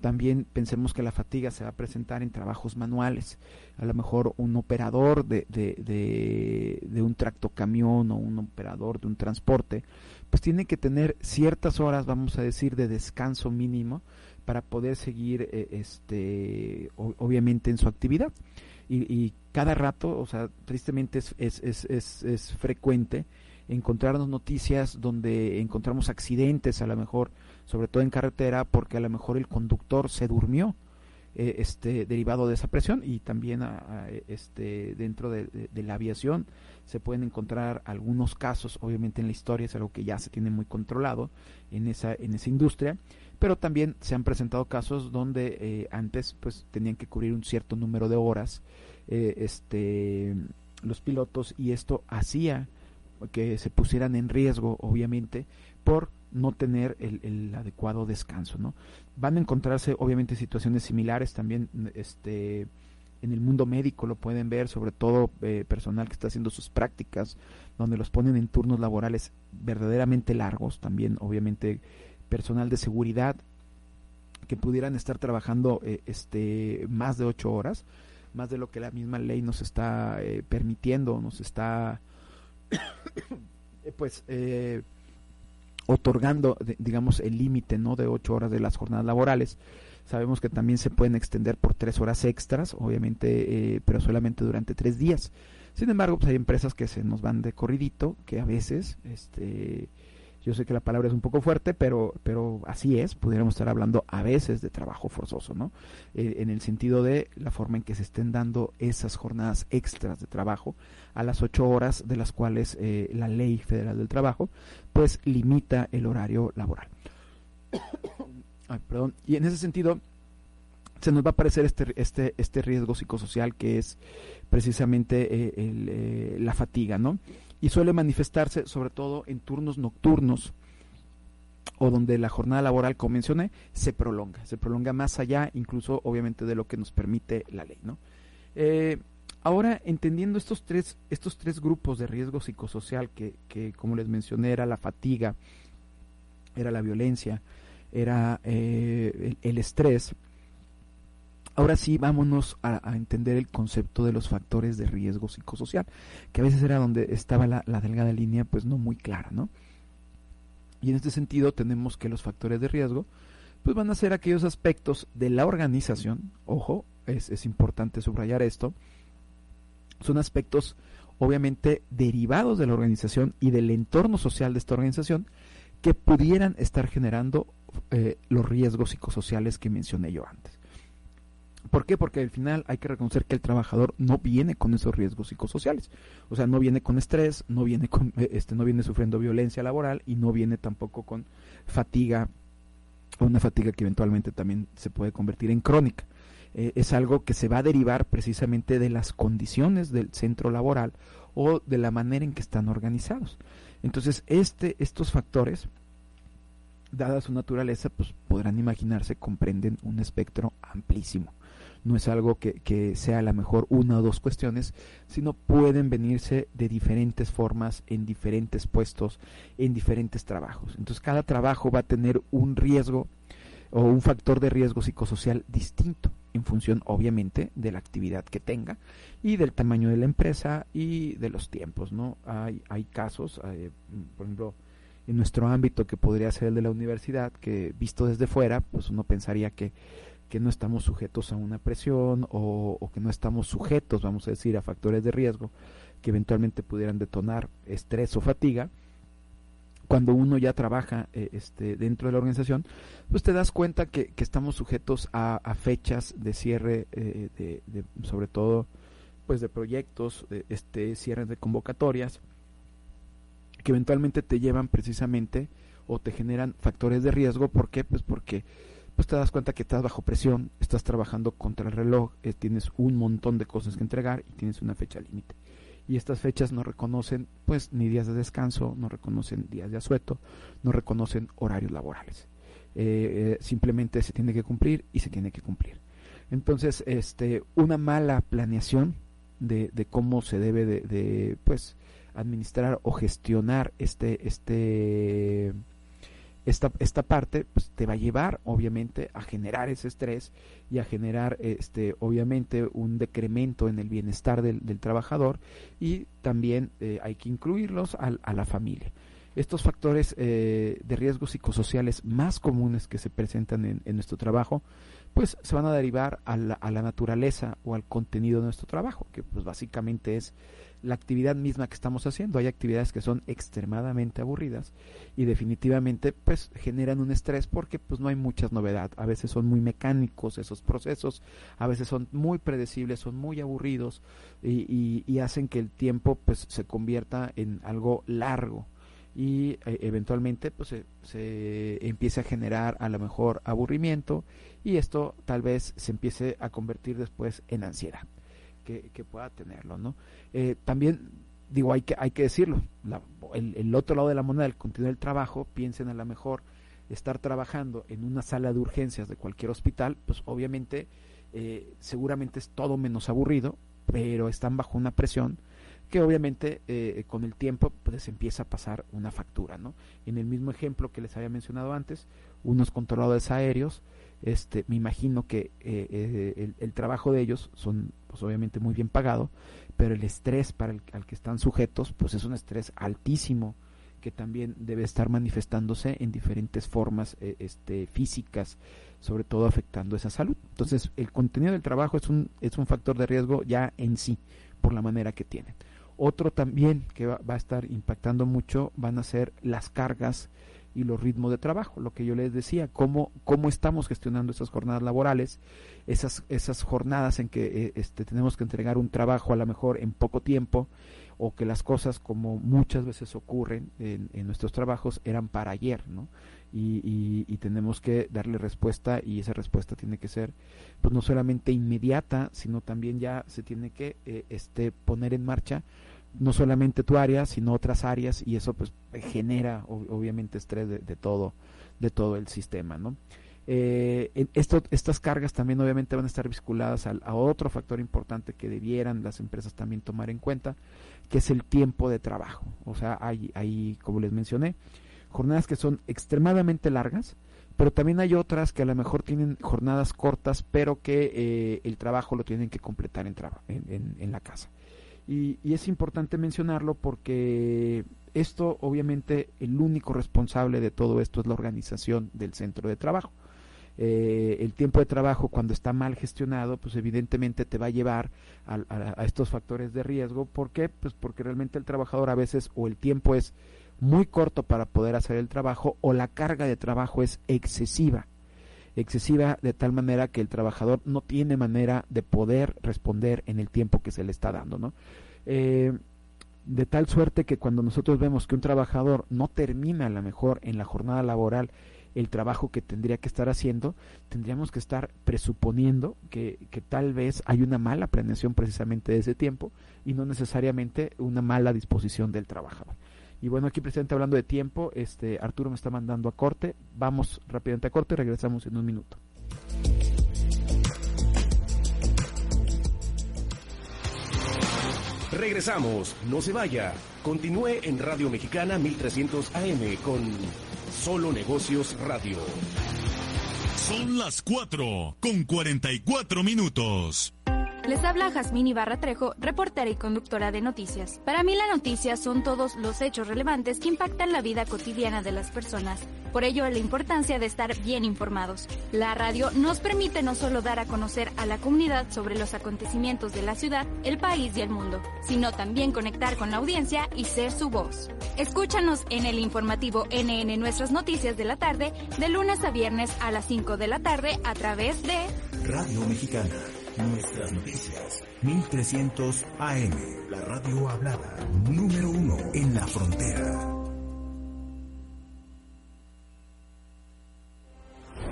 Speaker 7: también pensemos que la fatiga se va a presentar en trabajos manuales. A lo mejor un operador de, de, de, de un tractocamión o un operador de un transporte, pues tiene que tener ciertas horas, vamos a decir, de descanso mínimo para poder seguir, eh, este, obviamente, en su actividad. Y, y, cada rato, o sea, tristemente es, es, es, es, es frecuente encontrarnos noticias donde encontramos accidentes, a lo mejor, sobre todo en carretera, porque a lo mejor el conductor se durmió, eh, este, derivado de esa presión, y también a, a, este, dentro de, la aviación se pueden encontrar algunos casos, obviamente en la historia es algo que ya se tiene muy controlado en esa, en esa industria, pero también se han presentado casos donde eh, antes pues tenían que cubrir un cierto número de horas eh, este, los pilotos y esto hacía que se pusieran en riesgo, obviamente, por no tener el, el, adecuado descanso, ¿no? Van a encontrarse, obviamente, situaciones similares también, este, en el mundo médico lo pueden ver, sobre todo eh, personal que está haciendo sus prácticas, donde los ponen en turnos laborales verdaderamente largos, también, obviamente, personal de seguridad que pudieran estar trabajando eh, este más de ocho horas, más de lo que la misma ley nos está eh, permitiendo, nos está pues eh, otorgando digamos el límite no de ocho horas de las jornadas laborales. Sabemos que también se pueden extender por tres horas extras obviamente eh, pero solamente durante tres días. Sin embargo pues hay empresas que se nos van de corridito que a veces este yo sé que la palabra es un poco fuerte, pero, pero así es, pudiéramos estar hablando a veces de trabajo forzoso, ¿no? Eh, en el sentido de la forma en que se estén dando esas jornadas extras de trabajo a las ocho horas de las cuales eh, la ley federal del trabajo, pues limita el horario laboral. Ay, perdón. Y en ese sentido, se nos va a aparecer este, este, este riesgo psicosocial que es precisamente eh, el, eh, la fatiga, ¿no? Y suele manifestarse sobre todo en turnos nocturnos o donde la jornada laboral, como mencioné, se prolonga, se prolonga más allá incluso obviamente de lo que nos permite la ley. ¿no? Eh, ahora, entendiendo estos tres, estos tres grupos de riesgo psicosocial que, que, como les mencioné, era la fatiga, era la violencia, era eh, el, el estrés, Ahora sí, vámonos a, entender el concepto de los factores de riesgo psicosocial, que a veces era donde estaba la, delgada línea, pues no muy clara, ¿no? Y en este sentido tenemos que los factores de riesgo, pues van a ser aquellos aspectos de la organización, ojo, es, es importante subrayar esto, son aspectos obviamente derivados de la organización y del entorno social de esta organización que pudieran estar generando eh, los riesgos psicosociales que mencioné yo antes ¿Por qué? Porque al final hay que reconocer que el trabajador no viene con esos riesgos psicosociales. O sea, no viene con estrés, no viene con este no viene sufriendo violencia laboral y no viene tampoco con fatiga una fatiga que eventualmente también se puede convertir en crónica. Eh, es algo que se va a derivar precisamente de las condiciones del centro laboral o de la manera en que están organizados. Entonces, este, estos factores, dada su naturaleza, pues podrán imaginarse, comprenden un espectro amplísimo. No es algo que, que sea a lo mejor una o dos cuestiones, sino pueden venirse de diferentes formas, en diferentes puestos, en diferentes trabajos. Entonces, cada trabajo va a tener un riesgo o un factor de riesgo psicosocial distinto en función obviamente de la actividad que tenga y del tamaño de la empresa y de los tiempos no hay hay casos eh, por ejemplo en nuestro ámbito que podría ser el de la universidad que visto desde fuera pues uno pensaría que que no estamos sujetos a una presión o, que no estamos sujetos vamos a decir a factores de riesgo que eventualmente pudieran detonar estrés o fatiga cuando uno ya trabaja eh, este, dentro de la organización, pues te das cuenta que, que estamos sujetos a, fechas de cierre, eh, de, sobre todo, pues de proyectos, este cierres de convocatorias, que eventualmente te llevan precisamente o te generan factores de riesgo. ¿Por qué? Pues porque pues te das cuenta que estás bajo presión, estás trabajando contra el reloj, eh, tienes un montón de cosas que entregar y tienes una fecha límite y estas fechas no reconocen pues ni días de descanso, no reconocen días de asueto, no reconocen horarios laborales. Eh, eh, simplemente se tiene que cumplir y se tiene que cumplir. Entonces, este, una mala planeación de, cómo se debe de, de, pues administrar o gestionar este, este esta, esta parte pues, te va a llevar obviamente a generar ese estrés y a generar este obviamente un decremento en el bienestar del, del trabajador y también eh, hay que incluirlos a, a, la familia. Estos factores eh, de riesgos psicosociales más comunes que se presentan en, en nuestro trabajo pues se van a derivar a la, a la, naturaleza o al contenido de nuestro trabajo, que pues básicamente es la actividad misma que estamos haciendo. Hay actividades que son extremadamente aburridas y definitivamente pues generan un estrés porque pues no hay muchas novedad. A veces son muy mecánicos esos procesos, a veces son muy predecibles, son muy aburridos y hacen que el tiempo pues se convierta en algo largo y eh, eventualmente pues se, se, empiece a generar a lo mejor aburrimiento y esto tal vez se empiece a convertir después en ansiedad que, pueda tenerlo no eh, también digo hay que hay que decirlo la, el, el, otro lado de la moneda el contenido del trabajo piensen a lo mejor estar trabajando en una sala de urgencias de cualquier hospital pues obviamente eh, seguramente es todo menos aburrido pero están bajo una presión que obviamente eh, con el tiempo pues empieza a pasar una factura, ¿no? En el mismo ejemplo que les había mencionado antes, unos controladores aéreos, este, me imagino que eh, eh, el, trabajo de ellos son, pues obviamente muy bien pagado, pero el estrés para el al que están sujetos, pues es un estrés altísimo que también debe estar manifestándose en diferentes formas eh, este, físicas, sobre todo afectando esa salud. Entonces, el contenido del trabajo es un, es un factor de riesgo ya en sí, por la manera que tienen. Otro también que va, va, a estar impactando mucho van a ser las cargas y los ritmos de trabajo, lo que yo les decía, cómo, cómo estamos gestionando esas jornadas laborales, esas, esas jornadas en que eh, este, tenemos que entregar un trabajo a lo mejor en poco tiempo, o que las cosas como muchas veces ocurren en, nuestros trabajos eran para ayer, ¿no? Y, y, y, tenemos que darle respuesta y esa respuesta tiene que ser pues no solamente inmediata, sino también ya se tiene que eh, este, poner en marcha no solamente tu área, sino otras áreas y eso pues genera obviamente estrés de, todo, de todo el sistema, ¿no? Eh, estas cargas también obviamente van a estar vinculadas a, a, otro factor importante que debieran las empresas también tomar en cuenta, que es el tiempo de trabajo. O sea, hay, hay como les mencioné, jornadas que son extremadamente largas, pero también hay otras que a lo mejor tienen jornadas cortas, pero que eh, el trabajo lo tienen que completar en, en, en, en la casa. Y, y, es importante mencionarlo porque esto, obviamente, el único responsable de todo esto es la organización del centro de trabajo. Eh, el tiempo de trabajo cuando está mal gestionado, pues evidentemente te va a llevar a, a, estos factores de riesgo. ¿Por qué? Pues porque realmente el trabajador a veces o el tiempo es muy corto para poder hacer el trabajo o la carga de trabajo es excesiva. Excesiva de tal manera que el trabajador no tiene manera de poder responder en el tiempo que se le está dando, ¿no? Eh, de tal suerte que cuando nosotros vemos que un trabajador no termina a lo mejor en la jornada laboral el trabajo que tendría que estar haciendo, tendríamos que estar presuponiendo que, que, tal vez hay una mala planeación precisamente de ese tiempo y no necesariamente una mala disposición del trabajador. Y bueno, aquí presente hablando de tiempo, este Arturo me está mandando a corte. Vamos rápidamente a corte y regresamos en un minuto.
Speaker 4: Regresamos, no se vaya. Continúe en Radio Mexicana 1300 AM con Solo Negocios Radio.
Speaker 2: Son las 4 con 44 minutos.
Speaker 14: Les habla Jazmín Ibarra Trejo, reportera y conductora de noticias. Para mí la noticia son todos los hechos relevantes que impactan la vida cotidiana de las personas. Por ello la importancia de estar bien informados. La radio nos permite no solo dar a conocer a la comunidad sobre los acontecimientos de la ciudad, el país y el mundo, sino también conectar con la audiencia y ser su voz. Escúchanos en el informativo NN Nuestras Noticias de la tarde, de lunes a viernes a las 5 de la tarde a través de
Speaker 3: Radio Mexicana. Nuestras noticias. 1300 AM. La radio hablada. Número uno en la frontera.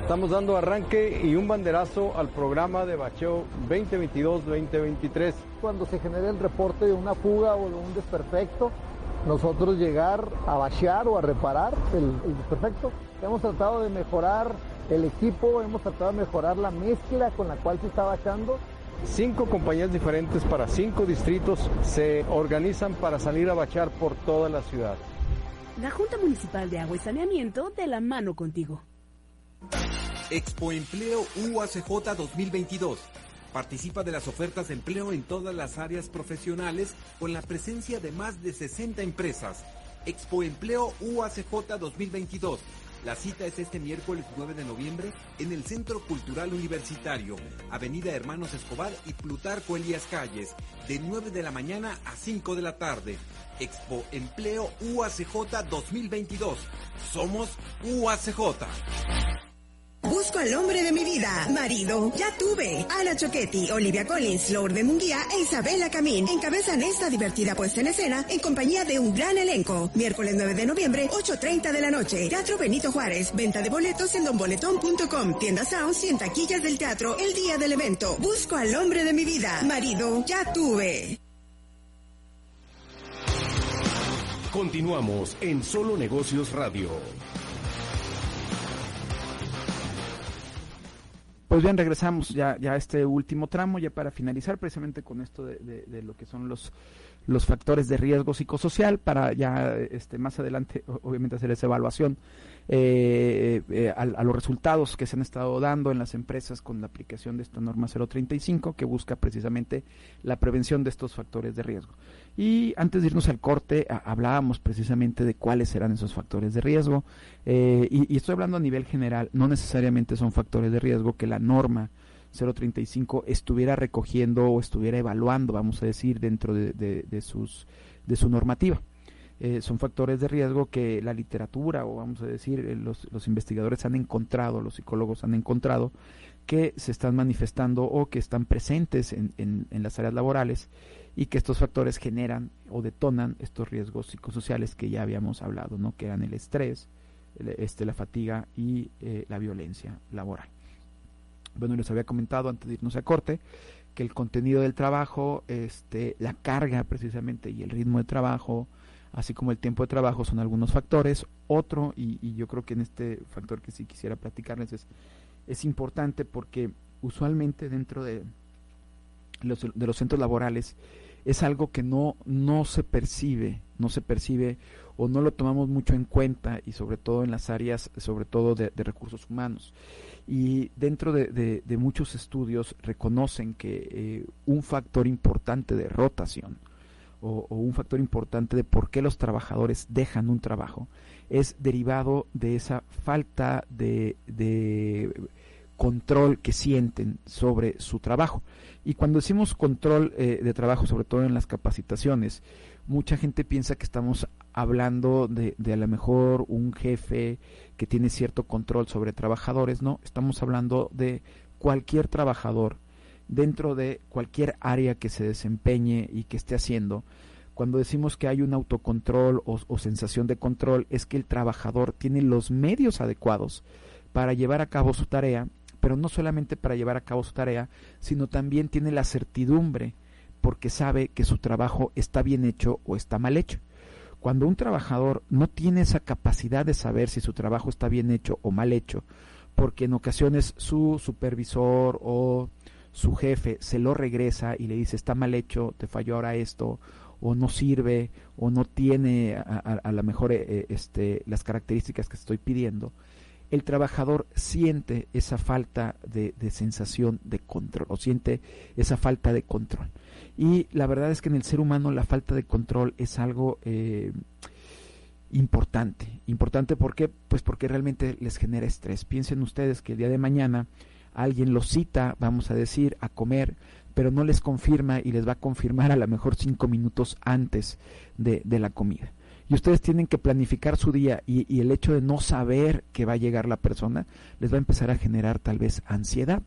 Speaker 15: Estamos dando arranque y un banderazo al programa de bacheo 2022-2023.
Speaker 16: Cuando se genere el reporte de una fuga o de un desperfecto, nosotros llegar a bachear o a reparar el, el desperfecto. Hemos tratado de mejorar el equipo, hemos tratado de mejorar la mezcla con la cual se está bachando.
Speaker 15: Cinco compañías diferentes para cinco distritos se organizan para salir a bachar por toda la ciudad.
Speaker 17: La Junta Municipal de Agua y Saneamiento de la mano contigo.
Speaker 18: Expo Empleo UACJ 2022. Participa de las ofertas de empleo en todas las áreas profesionales con la presencia de más de 60 empresas. Expo Empleo UACJ 2022. La cita es este miércoles 9 de noviembre en el Centro Cultural Universitario, Avenida Hermanos Escobar y Plutarco Elías Calles, de 9 de la mañana a 5 de la tarde. Expo Empleo UACJ 2022. Somos UACJ.
Speaker 13: Busco al hombre de mi vida. Marido, ya tuve. Ana Choquetti, Olivia Collins, Lourdes Munguía e Isabela Camín encabezan esta divertida puesta en escena en compañía de un gran elenco. Miércoles 9 de noviembre, 8.30 de la noche. Teatro Benito Juárez. Venta de boletos en donboletón.com. Tienda Sounds y en taquillas del teatro el día del evento. Busco al hombre de mi vida. Marido, ya tuve.
Speaker 4: Continuamos en Solo Negocios Radio.
Speaker 7: Pues bien, regresamos ya, ya a este último tramo, ya para finalizar precisamente con esto de, de, lo que son los, los factores de riesgo psicosocial, para ya este, más adelante obviamente hacer esa evaluación eh, eh, a, a, los resultados que se han estado dando en las empresas con la aplicación de esta norma 035 que busca precisamente la prevención de estos factores de riesgo. Y antes de irnos al corte, hablábamos precisamente de cuáles serán esos factores de riesgo. Eh, y, y, estoy hablando a nivel general, no necesariamente son factores de riesgo que la norma 035 estuviera recogiendo o estuviera evaluando, vamos a decir, dentro de, de, de sus, de su normativa. Eh, son factores de riesgo que la literatura o vamos a decir eh, los, los, investigadores han encontrado, los psicólogos han encontrado que se están manifestando o que están presentes en, en, en las áreas laborales y que estos factores generan o detonan estos riesgos psicosociales que ya habíamos hablado, ¿no? que eran el estrés, este, la fatiga y eh, la violencia laboral. Bueno, les había comentado antes de irnos a corte que el contenido del trabajo, este, la carga precisamente y el ritmo de trabajo, así como el tiempo de trabajo son algunos factores. Otro, y, y, yo creo que en este factor que sí quisiera platicarles es, es importante porque usualmente dentro de los, de los centros laborales es algo que no, no se percibe, no se percibe o no lo tomamos mucho en cuenta y sobre todo en las áreas, sobre todo de, recursos humanos. Y dentro de, de, muchos estudios reconocen que eh, un factor importante de rotación, o, o, un factor importante de por qué los trabajadores dejan un trabajo es derivado de esa falta de control que sienten sobre su trabajo. Y cuando decimos control eh, de trabajo, sobre todo en las capacitaciones, mucha gente piensa que estamos hablando de, a lo mejor un jefe que tiene cierto control sobre trabajadores, no, estamos hablando de cualquier trabajador dentro de cualquier área que se desempeñe y que esté haciendo. Cuando decimos que hay un autocontrol o sensación de control, es que el trabajador tiene los medios adecuados para llevar a cabo su tarea, pero no solamente para llevar a cabo su tarea, sino también tiene la certidumbre porque sabe que su trabajo está bien hecho o está mal hecho. Cuando un trabajador no tiene esa capacidad de saber si su trabajo está bien hecho o mal hecho, porque en ocasiones su supervisor o su jefe se lo regresa y le dice está mal hecho, te falló ahora esto, o no sirve, o no tiene a, a, la mejor eh, este, las características que estoy pidiendo, el trabajador siente esa falta de, de, sensación de control o siente esa falta de control. Y la verdad es que en el ser humano la falta de control es algo eh, importante. Importante ¿por qué? Pues porque realmente les genera estrés. Piensen ustedes que el día de mañana alguien los cita, vamos a decir, a comer, pero no les confirma y les va a confirmar a lo mejor cinco minutos antes de, de la comida y ustedes tienen que planificar su día y, el hecho de no saber que va a llegar la persona les va a empezar a generar tal vez ansiedad.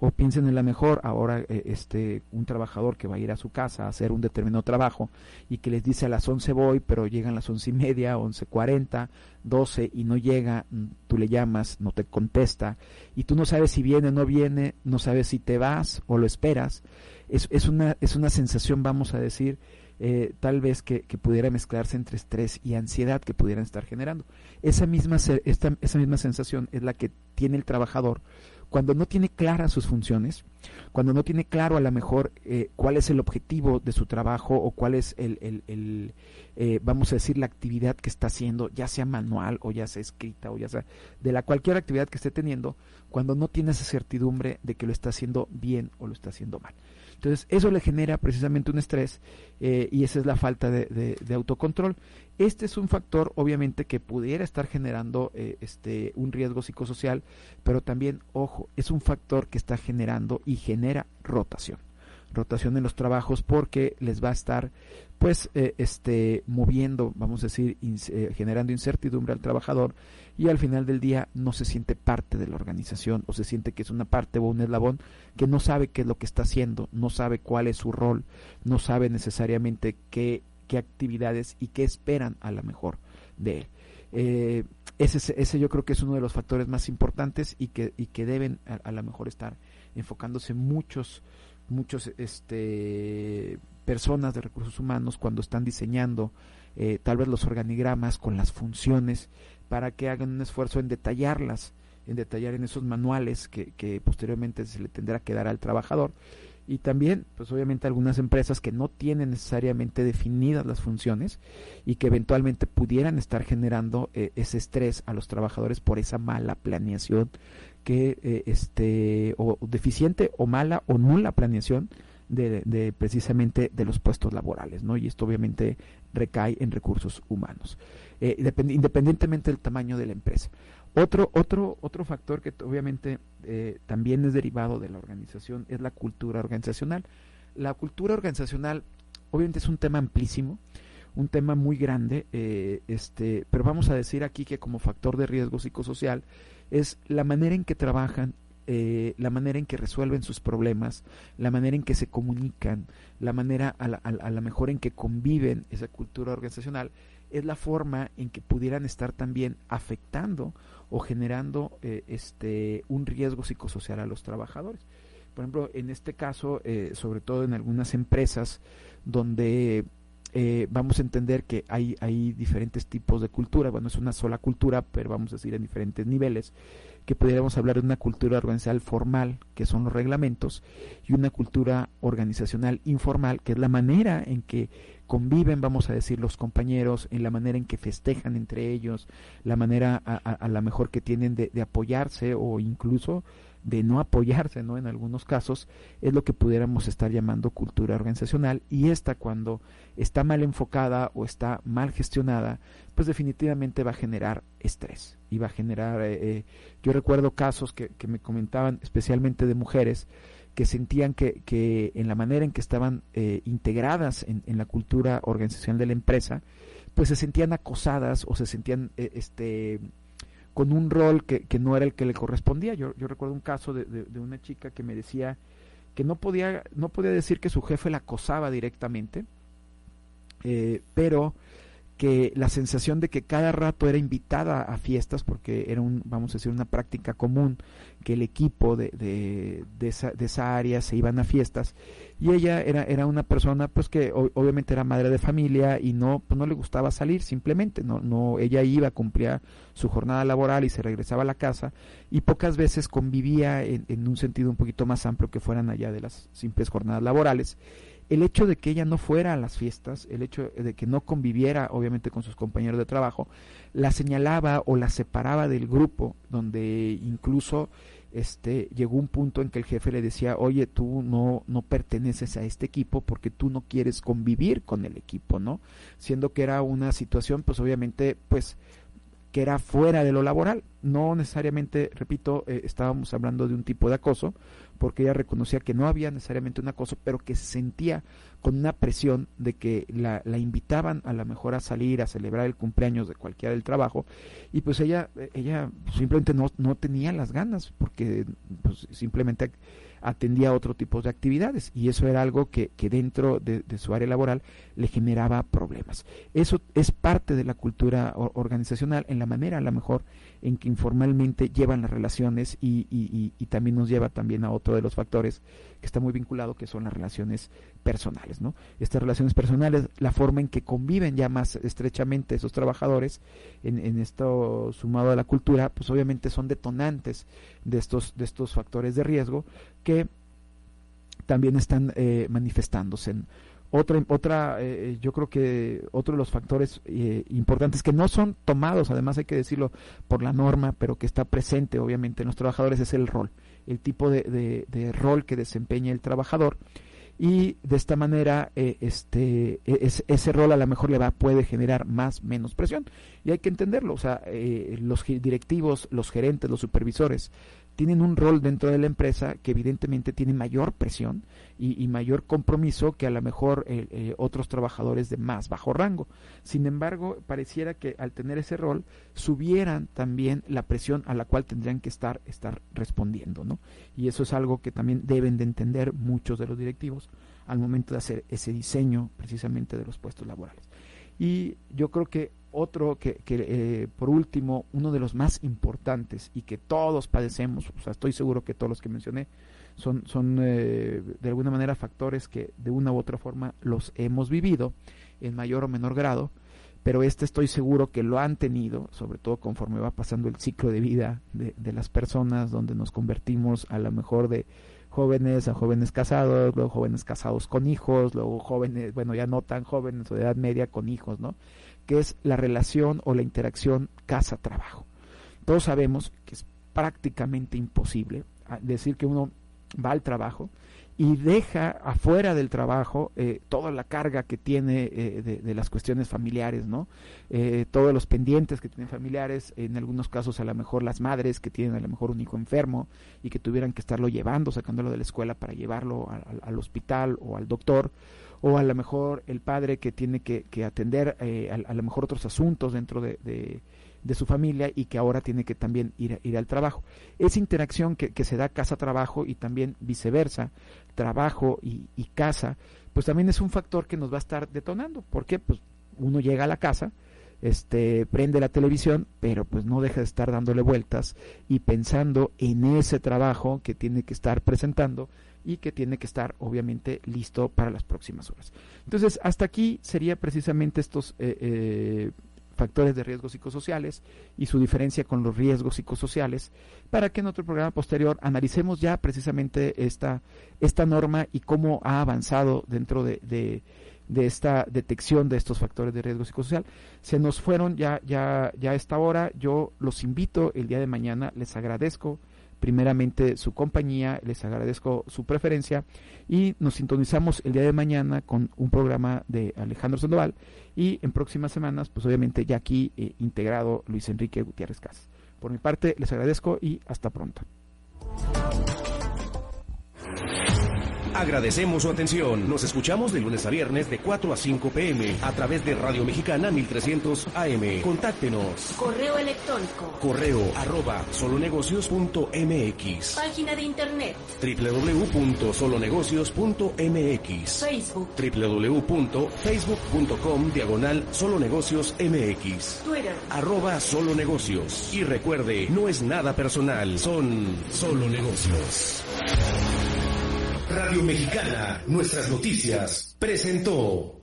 Speaker 7: O piensen en la mejor ahora eh, este un trabajador que va a ir a su casa a hacer un determinado trabajo y que les dice a las 11 voy pero llegan las once y media 11.40 12 y no llega mm, tú le llamas no te contesta y tú no sabes si viene o no viene no sabes si te vas o lo esperas es, es una es una sensación vamos a decir eh, tal vez que, que, pudiera mezclarse entre estrés y ansiedad que pudieran estar generando. Esa misma, esta, esa misma sensación es la que tiene el trabajador cuando no tiene claras sus funciones, cuando no tiene claro a lo mejor eh, cuál es el objetivo de su trabajo o cuál es el, el, eh, vamos a decir, la actividad que está haciendo, ya sea manual o ya sea escrita o ya sea de la cualquier actividad que esté teniendo, cuando no tiene esa certidumbre de que lo está haciendo bien o lo está haciendo mal. Entonces, eso le genera precisamente un estrés eh, y esa es la falta de, autocontrol. Este es un factor, obviamente, que pudiera estar generando eh, este, un riesgo psicosocial, pero también, ojo, es un factor que está generando y genera rotación rotación en los trabajos porque les va a estar pues eh, este moviendo vamos a decir eh, generando incertidumbre al trabajador y al final del día no se siente parte de la organización o se siente que es una parte o un eslabón que no sabe qué es lo que está haciendo no sabe cuál es su rol no sabe necesariamente qué qué actividades y qué esperan a la mejor de él. Eh, ese, ese yo creo que es uno de los factores más importantes y que, y que deben a, a lo mejor estar enfocándose muchos muchos este personas de recursos humanos cuando están diseñando eh, tal vez los organigramas con las funciones para que hagan un esfuerzo en detallarlas, en detallar en esos manuales que, que posteriormente se le tendrá que dar al trabajador. Y también, pues obviamente algunas empresas que no tienen necesariamente definidas las funciones y que eventualmente pudieran estar generando eh, ese estrés a los trabajadores por esa mala planeación que eh, este o deficiente o mala o nula planeación de, precisamente de los puestos laborales, ¿no? Y esto obviamente recae en recursos humanos, eh, independientemente del tamaño de la empresa. Otro, otro, otro factor que obviamente eh, también es derivado de la organización es la cultura organizacional. La cultura organizacional obviamente es un tema amplísimo, un tema muy grande, eh, este, pero vamos a decir aquí que como factor de riesgo psicosocial es la manera en que trabajan, eh, la manera en que resuelven sus problemas, la manera en que se comunican, la manera a la, mejor en que conviven esa cultura organizacional, es la forma en que pudieran estar también afectando o generando eh, este un riesgo psicosocial a los trabajadores. Por ejemplo, en este caso, eh, sobre todo en algunas empresas donde eh, vamos a entender que hay, hay diferentes tipos de cultura, bueno, es una sola cultura, pero vamos a decir en diferentes niveles, que pudiéramos hablar de una cultura organizacional formal, que son los reglamentos, y una cultura organizacional informal, que es la manera en que conviven, vamos a decir, los compañeros, en la manera en que festejan entre ellos, la manera a, la mejor que tienen de, de, apoyarse o incluso de no apoyarse, ¿no? En algunos casos es lo que pudiéramos estar llamando cultura organizacional y esta cuando está mal enfocada o está mal gestionada, pues definitivamente va a generar estrés y va a generar, eh, eh, yo recuerdo casos que, que, me comentaban especialmente de mujeres que sentían que, que en la manera en que estaban eh, integradas en, en, la cultura organizacional de la empresa, pues se sentían acosadas o se sentían este con un rol que, que, no era el que le correspondía. Yo, yo recuerdo un caso de, de, una chica que me decía que no podía, no podía decir que su jefe la acosaba directamente, eh, pero que la sensación de que cada rato era invitada a fiestas, porque era un, vamos a decir, una práctica común, que el equipo de, de, esa, de esa área se iban a fiestas, y ella era, era una persona pues que obviamente era madre de familia y no, pues no le gustaba salir simplemente, no, no, ella iba, cumplía su jornada laboral y se regresaba a la casa, y pocas veces convivía en, en un sentido un poquito más amplio que fueran allá de las simples jornadas laborales, el hecho de que ella no fuera a las fiestas, el hecho de que no conviviera obviamente con sus compañeros de trabajo, la señalaba o la separaba del grupo, donde incluso este llegó un punto en que el jefe le decía, "Oye, tú no no perteneces a este equipo porque tú no quieres convivir con el equipo", ¿no? Siendo que era una situación pues obviamente pues que era fuera de lo laboral. No necesariamente, repito, eh, estábamos hablando de un tipo de acoso, porque ella reconocía que no había necesariamente un acoso, pero que se sentía con una presión de que la, la invitaban a lo mejor a salir, a celebrar el cumpleaños de cualquiera del trabajo, y pues ella, ella simplemente no, no tenía las ganas, porque pues, simplemente atendía otro tipo de actividades y eso era algo que, que dentro de, de, su área laboral le generaba problemas. Eso es parte de la cultura organizacional en la manera a lo mejor en que informalmente llevan las relaciones y, y, y, también nos lleva también a otro de los factores que está muy vinculado que son las relaciones personales. ¿no? Estas relaciones personales, la forma en que conviven ya más estrechamente esos trabajadores en, en esto sumado a la cultura, pues obviamente son detonantes de estos, de estos factores de riesgo que también están eh, manifestándose. En, otra, otra eh, yo creo que otro de los factores eh, importantes que no son tomados, además hay que decirlo por la norma, pero que está presente obviamente en los trabajadores es el rol, el tipo de, de, rol que desempeña el trabajador. Y de esta manera eh, este es, ese rol a lo mejor le va puede generar más menos presión. Y hay que entenderlo o sea eh, los directivos los gerentes los supervisores tienen un rol dentro de la empresa que evidentemente tiene mayor presión y, mayor compromiso que a lo mejor eh, eh, otros trabajadores de más bajo rango. Sin embargo, pareciera que al tener ese rol subieran también la presión a la cual tendrían que estar, estar respondiendo, ¿no? Y eso es algo que también deben de entender muchos de los directivos al momento de hacer ese diseño precisamente de los puestos laborales. Y yo creo que otro que, que eh, por último, uno de los más importantes y que todos padecemos, o sea, estoy seguro que todos los que mencioné son, son eh, de alguna manera factores que de una u otra forma los hemos vivido en mayor o menor grado, pero este estoy seguro que lo han tenido, sobre todo conforme va pasando el ciclo de vida de, de las personas, donde nos convertimos a lo mejor de jóvenes a jóvenes casados, luego jóvenes casados con hijos, luego jóvenes, bueno, ya no tan jóvenes o de edad media con hijos, ¿no? Que es la relación o la interacción casa-trabajo. Todos sabemos que es prácticamente imposible decir que uno va al trabajo y deja afuera del trabajo eh, toda la carga que tiene eh, de, las cuestiones familiares, ¿no? Eh, todos los pendientes que tienen familiares, en algunos casos a lo mejor las madres que tienen a lo mejor un hijo enfermo y que tuvieran que estarlo llevando, sacándolo de la escuela para llevarlo al hospital o al doctor, o a lo mejor el padre que tiene que, atender eh, a, lo mejor otros asuntos dentro de, de, de, su familia y que ahora tiene que también ir, ir al trabajo. Esa interacción que, que se da casa-trabajo y también viceversa, trabajo y, y, casa, pues también es un factor que nos va a estar detonando. ¿Por qué? Pues uno llega a la casa, este prende la televisión, pero pues no deja de estar dándole vueltas y pensando en ese trabajo que tiene que estar presentando y que tiene que estar obviamente listo para las próximas horas. Entonces, hasta aquí sería precisamente estos eh, eh, factores de riesgos psicosociales y su diferencia con los riesgos psicosociales para que en otro programa posterior analicemos ya precisamente esta, esta norma y cómo ha avanzado dentro de, de, de esta detección de estos factores de riesgo psicosocial. Se nos fueron ya, ya, ya a esta hora. Yo los invito el día de mañana, les agradezco primeramente su compañía, les agradezco su preferencia y nos sintonizamos el día de mañana con un programa de Alejandro Sandoval y en próximas semanas, pues obviamente ya aquí eh, integrado Luis Enrique Gutiérrez Cas. Por mi parte, les agradezco y hasta pronto.
Speaker 4: Agradecemos su atención. Nos escuchamos de lunes a viernes de 4 a 5 pm a través de Radio Mexicana 1300 AM. Contáctenos.
Speaker 17: Correo electrónico.
Speaker 4: Correo arroba solonegocios.mx.
Speaker 17: Página de internet.
Speaker 4: www.solonegocios.mx.
Speaker 17: Facebook.
Speaker 4: www.facebook.com diagonal solonegocios mx.
Speaker 17: Twitter.
Speaker 4: Arroba solonegocios. Y recuerde, no es nada personal, son solo negocios. Radio Mexicana, nuestras noticias, presentó.